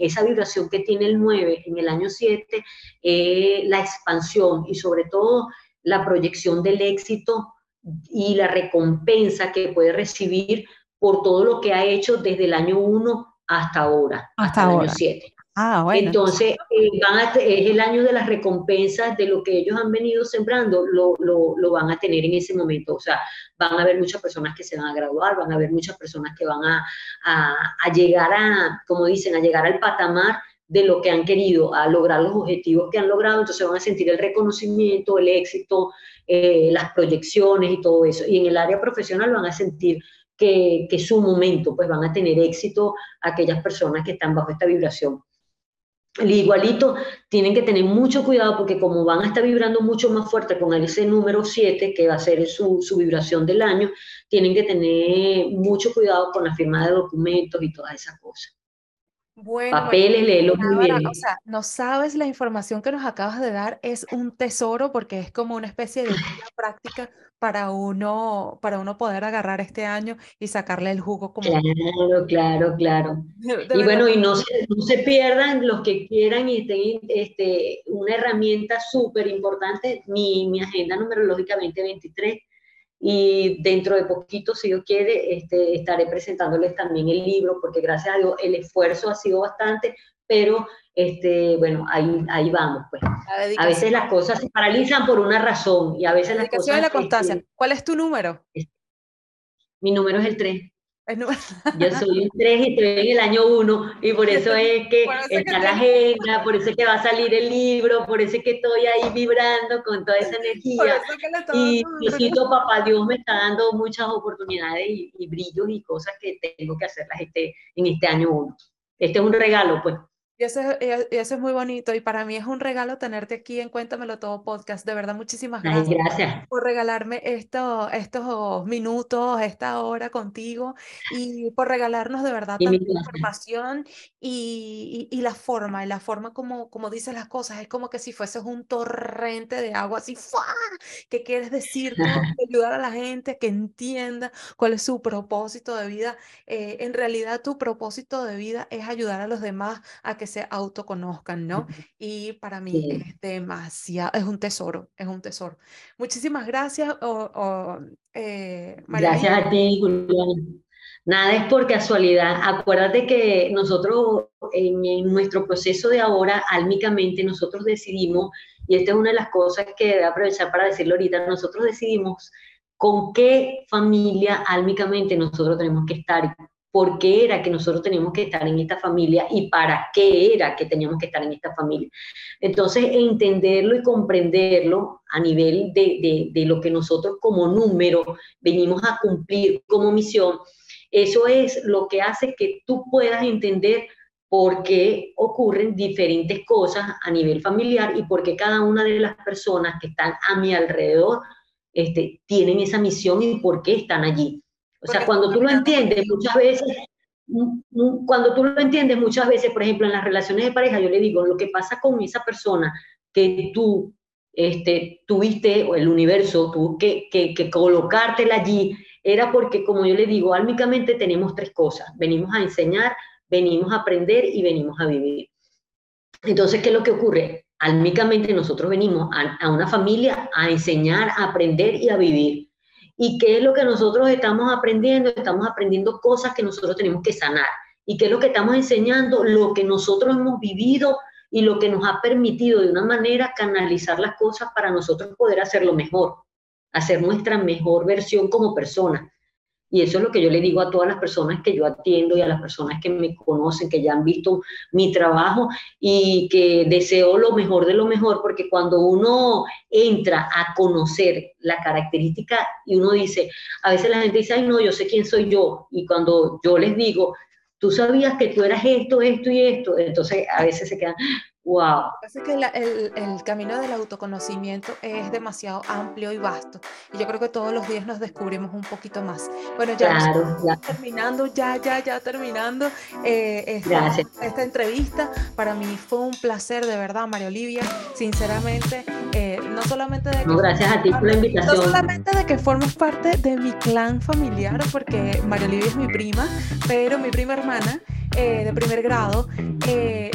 esa vibración que tiene el 9 en el año 7, eh, la expansión y sobre todo la proyección del éxito y la recompensa que puede recibir por todo lo que ha hecho desde el año 1 hasta ahora, hasta, el año 7. Ah, bueno. Entonces, eh, es el año de las recompensas de lo que ellos han venido sembrando, lo, lo, lo, van a tener en ese momento. O sea, van a haber muchas personas que se van a graduar, van a haber muchas personas que van a, a, a llegar a, como dicen, a llegar al patamar de lo que han querido, a lograr los objetivos que han logrado, entonces van a sentir el reconocimiento, el éxito, eh, las proyecciones y todo eso. Y en el área profesional van a sentir que, su momento, pues van a tener éxito aquellas personas que están bajo esta vibración. El igualito tienen que tener mucho cuidado porque como van a estar vibrando mucho más fuerte con ese número 7, que va a ser su, su, vibración del año, tienen que tener mucho cuidado con la firma de documentos y todas esas cosas. Bueno, papeles, léelo muy bien. O sea, no sabes la información que nos acabas de dar, es un tesoro porque es como una especie de práctica para uno, para uno poder agarrar este año y sacarle el jugo como... Claro, claro, claro. y bueno, y no se, no se pierdan los que quieran y estén este, una herramienta súper importante, mi, mi agenda numerológica 2023 y dentro de poquito, si Dios quiere, este, estaré presentándoles también el libro, porque gracias a Dios el esfuerzo ha sido bastante, pero este, bueno, ahí, ahí vamos. Pues. A veces las cosas se paralizan por una razón y a veces las cosas... la constancia. Este, ¿Cuál es tu número? Mi número es el 3. Yo soy un 3 y estoy en el año 1 y por eso es que está la agenda, por eso es que va a salir el libro, por eso es que estoy ahí vibrando con toda esa energía. Y Diosito, papá Dios me está dando muchas oportunidades y, brillos y cosas que tengo que hacerlas este, en este año 1. Este es un regalo, pues. Y eso, eso, es muy bonito y para mí es un regalo tenerte aquí en Cuéntamelo Todo Podcast. De verdad, muchísimas gracias, por regalarme esto, estos minutos, esta hora contigo y por regalarnos de verdad tanta información y, y, la forma, y la forma como, como dices las cosas. Es como que si fueses un torrente de agua así, ¡fua! que quieres decir, ayudar a la gente que entienda cuál es su propósito de vida. Eh, en realidad, tu propósito de vida es ayudar a los demás a que se autoconozcan, ¿no? Y para mí es demasiado, es un tesoro, es un tesoro. Muchísimas gracias. Eh, gracias a ti, Julián. Nada es por casualidad. Acuérdate que nosotros en, en, nuestro proceso de ahora, álmicamente, nosotros decidimos, y esta es una de las cosas que voy a aprovechar para decirlo ahorita, nosotros decidimos con qué familia álmicamente nosotros tenemos que estar por qué era que nosotros teníamos que estar en esta familia y para qué era que teníamos que estar en esta familia. Entonces, entenderlo y comprenderlo a nivel de, de, lo que nosotros como número venimos a cumplir como misión, eso es lo que hace que tú puedas entender por qué ocurren diferentes cosas a nivel familiar y por qué cada una de las personas que están a mi alrededor este, tienen esa misión y por qué están allí. O sea, cuando tú lo entiendes, muchas veces, cuando tú lo entiendes muchas veces, por ejemplo, en las relaciones de pareja, yo le digo, lo que pasa con esa persona que tú este, tuviste, o el universo, tuvo que, que, que colocártela allí, era porque, como yo le digo, álmicamente tenemos tres cosas. Venimos a enseñar, venimos a aprender y venimos a vivir. Entonces, ¿qué es lo que ocurre? Álmicamente nosotros venimos a, una familia a enseñar, a aprender y a vivir. ¿Y qué es lo que nosotros estamos aprendiendo? Estamos aprendiendo cosas que nosotros tenemos que sanar. ¿Y qué es lo que estamos enseñando? Lo que nosotros hemos vivido y lo que nos ha permitido de una manera canalizar las cosas para nosotros poder hacerlo mejor, hacer nuestra mejor versión como persona. Y eso es lo que yo le digo a todas las personas que yo atiendo y a las personas que me conocen, que ya han visto mi trabajo y que deseo lo mejor de lo mejor, porque cuando uno entra a conocer la característica y uno dice, a veces la gente dice, ay no, yo sé quién soy yo. Y cuando yo les digo, tú sabías que tú eras esto, esto y esto, entonces a veces se quedan, Wow. Parece que el, el, camino del autoconocimiento es demasiado amplio y vasto. Y yo creo que todos los días nos descubrimos un poquito más. Bueno, ya claro, terminando, ya, ya, ya terminando eh, esta, esta, entrevista. Para mí fue un placer, de verdad, María Olivia. Sinceramente, eh, no solamente de que. gracias a ti por la invitación. No solamente de que formes parte de mi clan familiar, porque María Olivia es mi prima, pero mi prima hermana. Eh, de primer grado,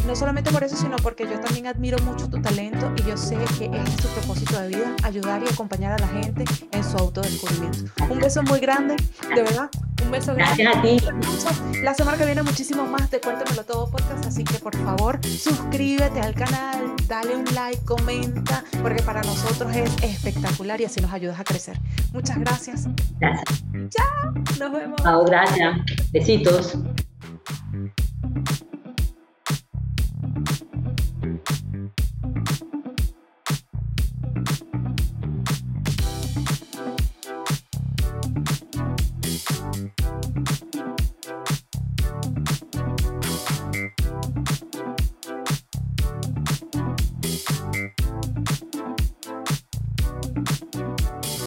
no solamente por eso, sino porque yo también admiro mucho tu talento y yo sé que este es tu propósito de vida, ayudar y acompañar a la gente en su autodescubrimiento. Un beso muy grande, de verdad. Un beso grande. Gracias a ti. La semana que viene muchísimo más de Cuéntamelo Todo Podcast, así que por favor suscríbete al canal, dale un like, comenta, porque para nosotros es espectacular y así nos ayudas a crecer. Muchas gracias. Gracias. Chao, nos vemos. Chao, gracias. Besitos.